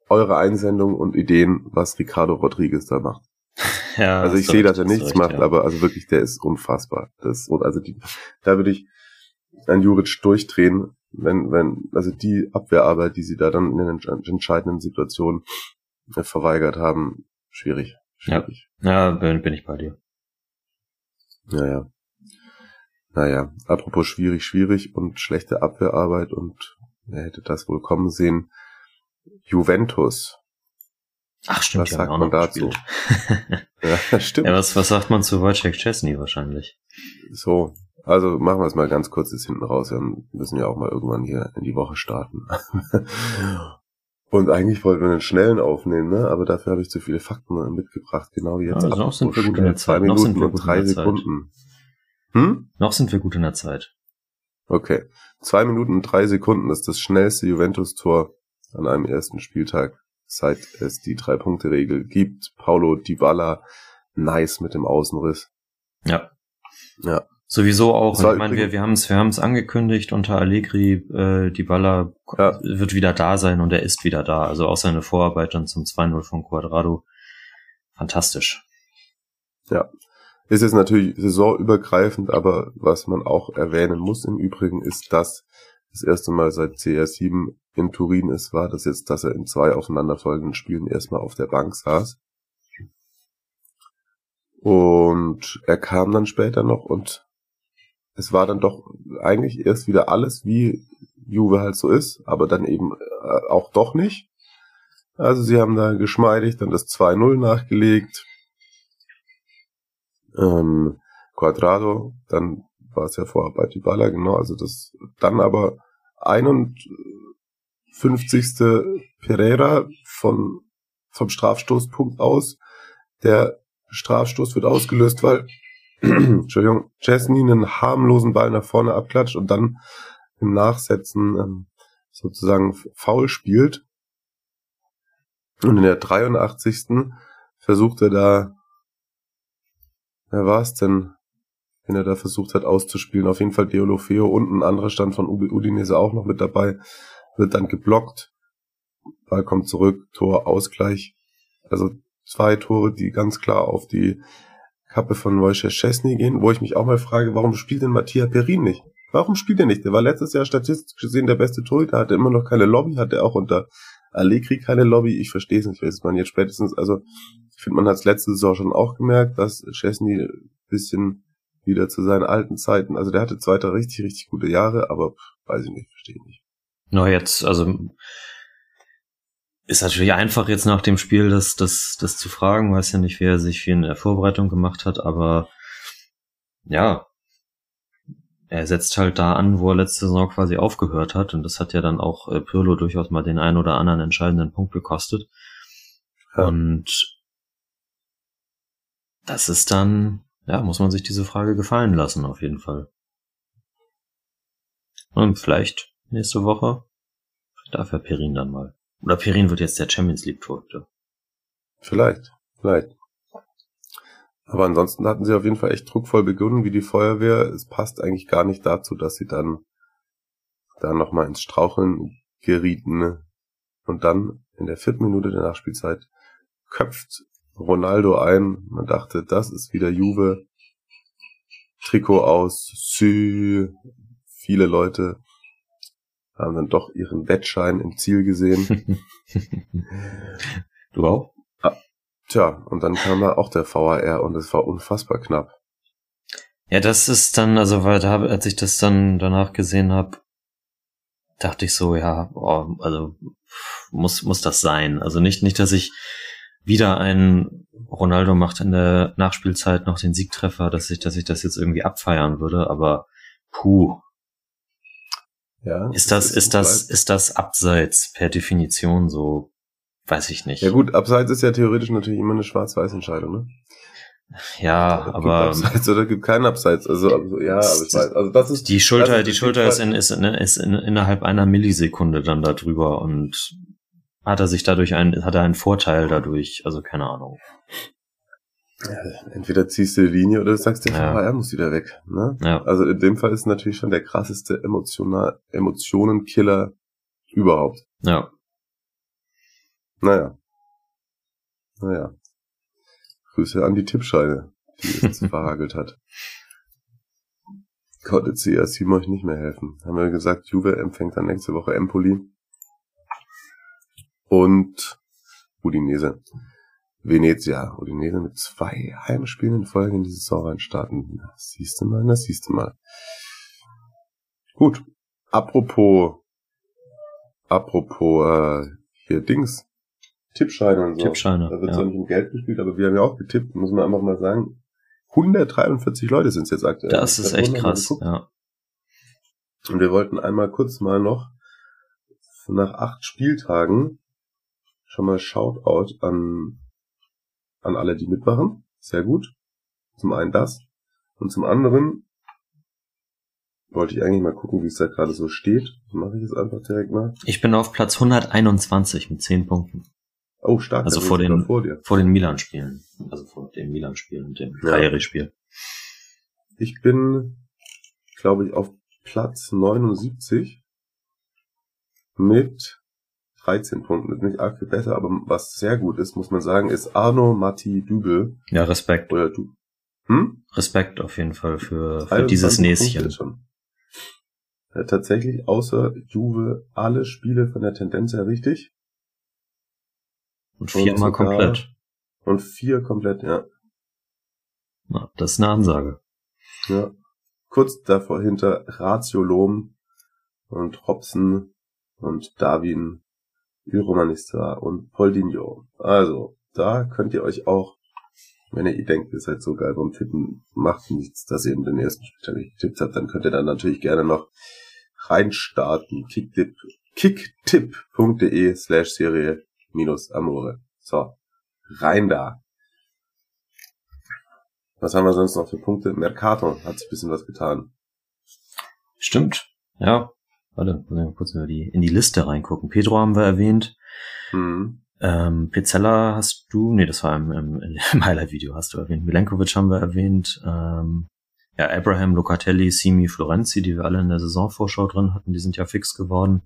eure Einsendungen und Ideen, was Ricardo Rodriguez da macht. Ja, also ich sehe, dass er nichts recht, macht, ja. aber also wirklich, der ist unfassbar. Das und also die, da würde ich an Juric durchdrehen, wenn wenn also die Abwehrarbeit, die sie da dann in den entscheidenden Situationen verweigert haben, schwierig. schwierig. Ja, ja bin, bin ich bei dir. Naja. Naja, apropos schwierig, schwierig und schlechte Abwehrarbeit und wer hätte das wohl kommen sehen? Juventus. Ach stimmt, was sagt man dazu? ja, stimmt. Ja, was, was sagt man zu Wojciech Chesney wahrscheinlich? So, also machen wir es mal ganz kurz jetzt hinten raus. Wir müssen ja auch mal irgendwann hier in die Woche starten. Und eigentlich wollten wir einen schnellen aufnehmen, ne? aber dafür habe ich zu viele Fakten mitgebracht, genau wie jetzt. Ja, also noch sind wir gut in der Zeit. Zwei Minuten und drei Sekunden. Hm? Noch sind wir gut in der Zeit. Okay. Zwei Minuten und drei Sekunden ist das schnellste Juventus-Tor an einem ersten Spieltag, seit es die Drei-Punkte-Regel gibt. Paulo Dybala, nice mit dem Außenriss. Ja. Ja. Sowieso auch. Ich meine, wir, wir haben es wir haben's angekündigt unter Allegri, äh, Baller ja. wird wieder da sein und er ist wieder da. Also auch seine Vorarbeit dann zum 2-0 von Quadrado. Fantastisch. Ja. Ist jetzt natürlich saisonübergreifend, aber was man auch erwähnen muss im Übrigen ist, dass das erste Mal seit CR7 in Turin ist, war das jetzt, dass er in zwei aufeinanderfolgenden Spielen erstmal auf der Bank saß. Und er kam dann später noch und es war dann doch eigentlich erst wieder alles, wie Juve halt so ist, aber dann eben äh, auch doch nicht. Also sie haben da geschmeidig dann das 2-0 nachgelegt. Ähm, Quadrado, dann war es ja vorher bei Dybala, genau, also das dann aber 51. Pereira von, vom Strafstoßpunkt aus. Der Strafstoß wird ausgelöst, weil Entschuldigung, Chesney einen harmlosen Ball nach vorne abklatscht und dann im Nachsetzen ähm, sozusagen faul spielt. Und in der 83. versucht er da, wer war es denn, wenn er da versucht hat auszuspielen? Auf jeden Fall Deolofeo und ein anderer Stand von Udinese auch noch mit dabei, wird dann geblockt. Ball kommt zurück, Tor, Ausgleich. Also zwei Tore, die ganz klar auf die Kappe von Wojciech Szczesny gehen, wo ich mich auch mal frage, warum spielt denn Mattia Perin nicht? Warum spielt er nicht? Der war letztes Jahr statistisch gesehen der beste Torhüter, hatte immer noch keine Lobby, hatte auch unter Allegri keine Lobby. Ich verstehe es nicht, weiß man jetzt spätestens, also ich finde, man hat es letzte Saison schon auch gemerkt, dass Chesney bisschen wieder zu seinen alten Zeiten, also der hatte zweiter richtig, richtig gute Jahre, aber weiß ich nicht, verstehe ich nicht. Na, jetzt, also ist natürlich einfach jetzt nach dem Spiel das, das, das zu fragen, weiß ja nicht, wer sich viel in der Vorbereitung gemacht hat, aber ja, er setzt halt da an, wo er letzte Saison quasi aufgehört hat und das hat ja dann auch äh, Pirlo durchaus mal den einen oder anderen entscheidenden Punkt gekostet. Ja. Und das ist dann, ja, muss man sich diese Frage gefallen lassen, auf jeden Fall. Und vielleicht nächste Woche darf er Perin dann mal. Oder Perin wird jetzt der Champions League Torhüter. Vielleicht, vielleicht. Aber ansonsten hatten sie auf jeden Fall echt druckvoll begonnen, wie die Feuerwehr. Es passt eigentlich gar nicht dazu, dass sie dann da nochmal ins Straucheln gerieten. Und dann in der vierten Minute der Nachspielzeit köpft Ronaldo ein. Man dachte, das ist wieder Juve. Trikot aus, Sü. Viele Leute haben dann doch ihren Wettschein im Ziel gesehen. du auch? Tja, und dann kam da auch der VAR und es war unfassbar knapp. Ja, das ist dann, also weil da, als ich das dann danach gesehen habe, dachte ich so, ja, oh, also muss muss das sein. Also nicht nicht, dass ich wieder ein Ronaldo macht in der Nachspielzeit noch den Siegtreffer, dass ich dass ich das jetzt irgendwie abfeiern würde, aber puh, ja, ist das, ist das, ist das abseits per Definition so? Weiß ich nicht. Ja gut, abseits ist ja theoretisch natürlich immer eine Schwarz-Weiß-Entscheidung, ne? Ja, oder aber abseits oder gibt keinen Abseits. Also, also ja, aber ich weiß, also das ist die Schulter, die Schulter ist, in, ist, in, ist in, innerhalb einer Millisekunde dann da drüber und hat er sich dadurch einen, hat er einen Vorteil dadurch, also keine Ahnung. Ja, entweder ziehst du die Linie oder du sagst, der ja. VR muss wieder weg. Ne? Ja. Also in dem Fall ist natürlich schon der krasseste emotional, Emotionenkiller überhaupt. Ja. Naja. Naja. Grüße an die Tippscheine, die es verhagelt hat. Konnte CRC euch nicht mehr helfen. Haben wir gesagt, Juve empfängt dann nächste Woche Empoli. Und Udinese. Venezia, Udinese mit zwei Heimspielen in Folge in die Saison reinstarten. Das siehst du mal, das siehst du mal. Gut. Apropos, apropos, äh, hier Dings. Tippscheine und so. Tippscheine. Da wird zwar ja. nicht um Geld gespielt, aber wir haben ja auch getippt, muss man einfach mal sagen. 143 Leute sind es jetzt aktuell. Das ist echt krass, ja. Und wir wollten einmal kurz mal noch nach acht Spieltagen schon mal Shoutout an an alle, die mitmachen. Sehr gut. Zum einen das. Und zum anderen wollte ich eigentlich mal gucken, wie es da gerade so steht. Mache ich es einfach direkt mal. Ich bin auf Platz 121 mit 10 Punkten. Oh, stark. Also vor den, vor, vor den Milan-Spielen. Also vor dem Milan-Spiel und dem ja. Cagliari-Spiel. Ich bin, glaube ich, auf Platz 79 mit 13 Punkten. Ist nicht arg viel besser, aber was sehr gut ist, muss man sagen, ist Arno Matti Dübel. Ja, Respekt. Oder du. Hm? Respekt auf jeden Fall für, für dieses Näschen. äh, tatsächlich außer Juve alle Spiele von der Tendenz her richtig. Und viermal komplett. Und vier komplett, ja. Na, das ist eine Ansage. Ja. Kurz davor hinter Ratiolom und Hobson und Darwin, Romanista und Poldinho. Also, da könnt ihr euch auch, wenn ihr denkt, ihr seid so geil beim Tippen, macht nichts, dass ihr in den ersten Spieltag nicht getippt habt, dann könnt ihr dann natürlich gerne noch reinstarten. Kicktip, kicktip.de slash Serie minus Amore. So, rein da. Was haben wir sonst noch für Punkte? Mercato hat sich ein bisschen was getan. Stimmt. Ja. Warte, wir kurz in die, in die Liste reingucken. Pedro haben wir erwähnt. Mhm. Ähm, Pizzella hast du, nee, das war im, im, im Highlight-Video hast du erwähnt. Milenkovic haben wir erwähnt. Ähm, ja, Abraham, Locatelli, Simi, Florenzi, die wir alle in der Saisonvorschau drin hatten, die sind ja fix geworden.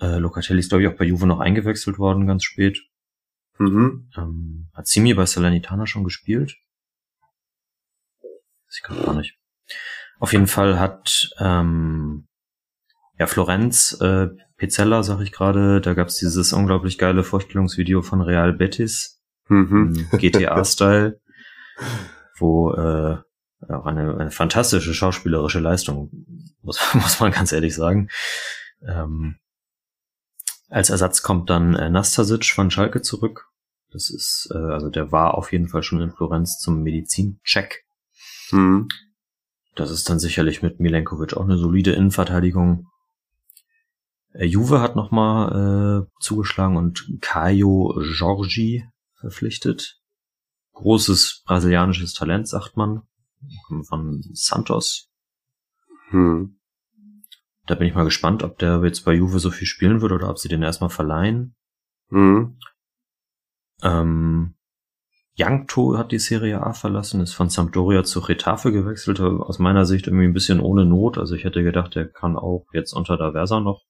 Äh, Locatelli ist, glaube ich, auch bei Juve noch eingewechselt worden, ganz spät. Mhm. Ähm, hat Simi bei Salernitana schon gespielt? Ich kann gar nicht. Auf jeden Fall hat ähm, ja Florenz, äh, Pizzella, sag ich gerade, da gab's dieses unglaublich geile Vorstellungsvideo von Real Betis, Mhm. GTA-Style, wo äh, auch eine, eine fantastische schauspielerische Leistung, muss, muss man ganz ehrlich sagen. Ähm, als Ersatz kommt dann äh, Nastasic von Schalke zurück. Das ist, äh, also der war auf jeden Fall schon in Florenz zum Medizincheck. Mhm. Das ist dann sicherlich mit Milenkovic auch eine solide Innenverteidigung. Äh, Juve hat nochmal äh, zugeschlagen und Caio Giorgi verpflichtet. Großes brasilianisches Talent, sagt man. Von Santos. Mhm. Da bin ich mal gespannt, ob der jetzt bei Juve so viel spielen wird oder ob sie den erstmal verleihen. Mhm. Ähm, Jankto hat die Serie A verlassen, ist von Sampdoria zu Retafe gewechselt, aus meiner Sicht irgendwie ein bisschen ohne Not. Also ich hätte gedacht, der kann auch jetzt unter der Versa noch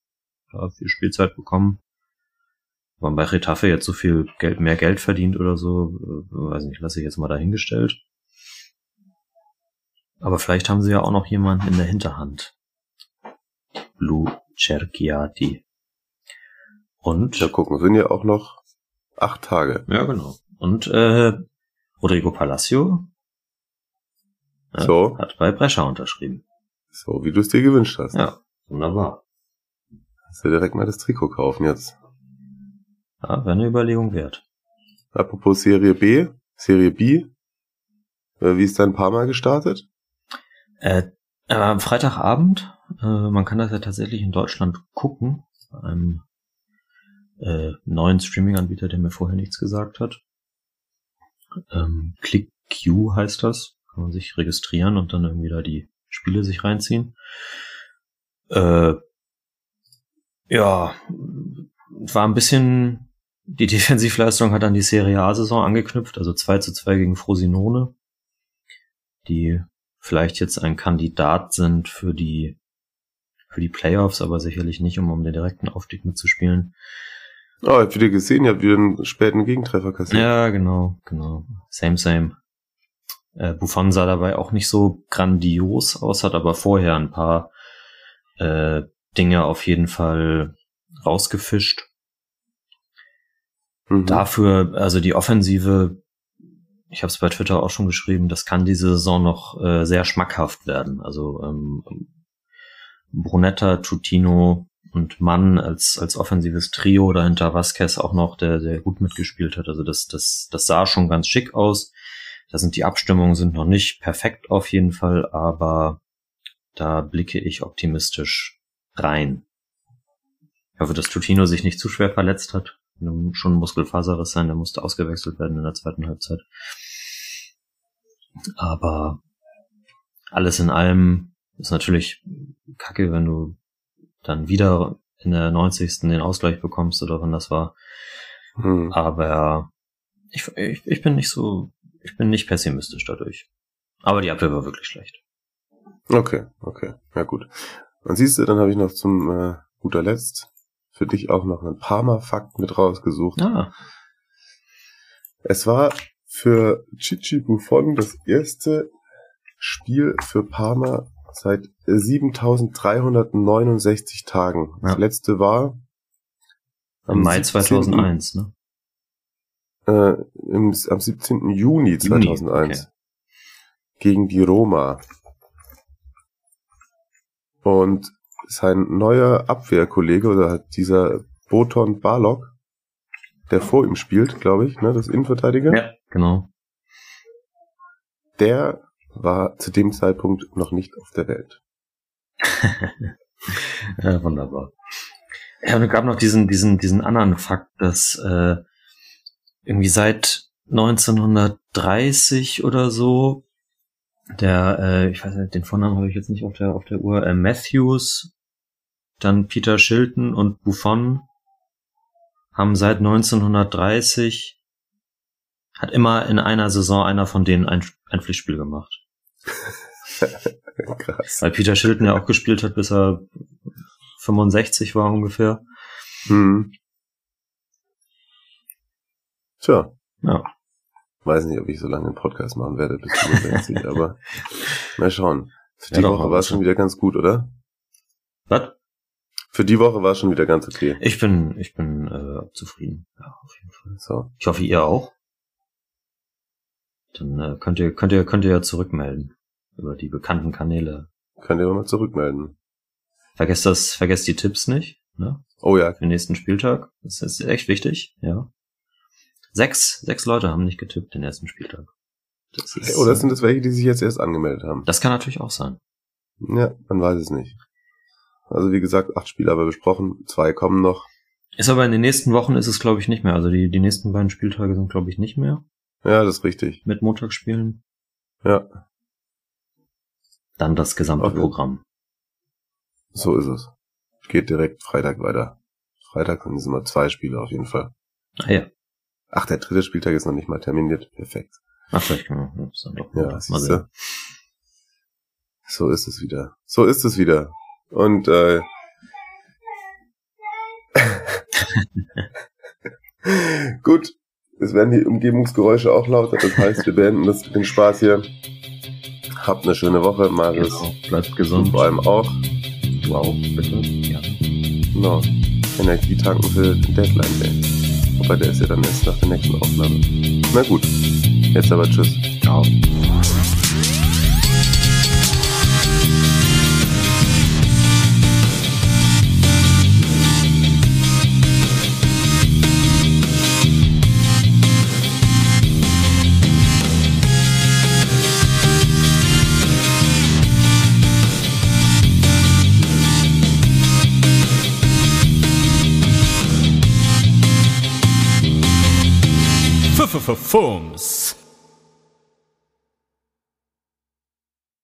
da viel Spielzeit bekommen. Wenn bei Retafe jetzt so viel Geld, mehr Geld verdient oder so, äh, weiß nicht, lasse ich jetzt mal dahingestellt. Aber vielleicht haben sie ja auch noch jemanden in der Hinterhand. Lou Cerchiati. Und Ja, gucken, sind ja auch noch acht Tage. Ja, genau. Und äh, Rodrigo Palacio ja, So. hat bei Brescia unterschrieben. So, wie du es dir gewünscht hast. Ja, wunderbar. Kannst du direkt mal das Trikot kaufen jetzt. Ja, wäre eine Überlegung wert. Apropos Serie B, Serie B. Äh, Wie ist dein Parma gestartet? Äh, äh, am Freitagabend, äh, man kann das ja tatsächlich in Deutschland gucken, bei einem äh, neuen Streaming-Anbieter, der mir vorher nichts gesagt hat. Ähm, ClickQ heißt das. Kann man sich registrieren und dann irgendwie da die Spiele sich reinziehen. Äh, ja, war ein bisschen, die Defensivleistung hat an die Serie A-Saison angeknüpft, also 2 zu 2 gegen Frosinone, die vielleicht jetzt ein Kandidat sind für die, für die Playoffs, aber sicherlich nicht, um um den direkten Aufstieg mitzuspielen. Oh, ich hab wieder gesehen, ihr habt wieder einen späten Gegentreffer kassiert. Ja, genau, genau. Same, same. Äh, Buffon sah dabei auch nicht so grandios aus, hat aber vorher ein paar äh, Dinge auf jeden Fall rausgefischt. Mhm. Dafür, also die Offensive, ich habe es bei Twitter auch schon geschrieben, das kann diese Saison noch äh, sehr schmackhaft werden. Also ähm, Brunetta, Tutino und Mann als als offensives Trio dahinter Vasquez auch noch, der der gut mitgespielt hat. Also das das das sah schon ganz schick aus. Da sind die Abstimmungen sind noch nicht perfekt auf jeden Fall, aber da blicke ich optimistisch rein. Ich hoffe, dass Tutino sich nicht zu schwer verletzt hat. Schon Muskelfaserriss sein, der musste ausgewechselt werden in der zweiten Halbzeit. Aber alles in allem ist natürlich kacke, wenn du dann wieder in der 90. den Ausgleich bekommst oder wann das war. Mhm. Aber ich, ich, ich bin nicht so, ich bin nicht pessimistisch dadurch. Aber die Abwehr war wirklich schlecht. Okay, okay, ja gut. Und siehst du, dann habe ich noch zum äh, guter Letzt für dich auch noch einen Parma-Fakt mit rausgesucht. Ah, Es war für Chichi Buffon das erste Spiel für Parma Seit 7369 Tagen. Ja. Das letzte war Im Mai 17. 2001, ne? äh, im, am 17. Juni 2001 okay. gegen die Roma. Und sein neuer Abwehrkollege oder dieser Boton Barlok, der vor ihm spielt, glaube ich, ne, das Innenverteidiger, Ja, genau. der war zu dem Zeitpunkt noch nicht auf der Welt. Ja, wunderbar. Ja, und es gab noch diesen, diesen, diesen anderen Fakt, dass äh, irgendwie seit 1930 oder so der, äh, ich weiß nicht, den Vornamen habe ich jetzt nicht auf der auf der Uhr, äh, Matthews, dann Peter Shilton und Buffon haben seit 1930 hat immer in einer Saison einer von denen ein, ein Pflichtspiel gemacht. Krass. Weil Peter Shilton ja auch gespielt hat, bis er 65 war ungefähr. Hm. Tja, Ja. weiß nicht, ob ich so lange einen Podcast machen werde bis 65, aber mal schauen. Für Ja, die doch, Woche war es schon. schon wieder ganz gut, oder? Was? Für die Woche war es schon wieder ganz okay. Ich bin, ich bin äh, zufrieden. Ja, auf jeden Fall. So. Ich hoffe, ihr auch. Dann äh, könnt ihr, könnt ihr, könnt ihr ja zurückmelden über die bekannten Kanäle. Könnt ihr mal zurückmelden. Vergesst das, vergesst die Tipps nicht, ne? Oh ja, Für den nächsten Spieltag. Das ist echt wichtig, ja. Sechs, sechs Leute haben nicht getippt den ersten Spieltag. Das ist, oder sind das welche, die sich jetzt erst angemeldet haben? das kann natürlich auch sein. Ja, man weiß es nicht. Also wie gesagt, acht Spiele haben wir besprochen, zwei kommen noch. Ist aber in den nächsten Wochen ist es, glaube ich, nicht mehr. Also die, die nächsten beiden Spieltage sind, glaube ich, nicht mehr Ja, das ist richtig. mit Montagsspielen. Ja, Dann das gesamte Okay. Programm. so ist es. Geht direkt Freitag weiter. Freitag sind es immer zwei Spiele auf jeden Fall. Ah ja. Ach, der dritte Spieltag ist noch nicht mal terminiert. Perfekt. Ach, vielleicht können wir das dann doch Ja, mal, sehen. So ist es wieder. So ist es wieder. Und äh, gut, es werden die Umgebungsgeräusche auch lauter. Das heißt, wir beenden das, den Spaß hier. Habt eine schöne Woche, Marius. Genau. Bleibt Und gesund. vor allem auch. Du auch, bitte. Ja. Genau. Energie tanken für den Deadline Day. Wobei der ist ja dann erst nach der nächsten Aufnahme. Na gut. Jetzt aber tschüss. Ciao. for forms.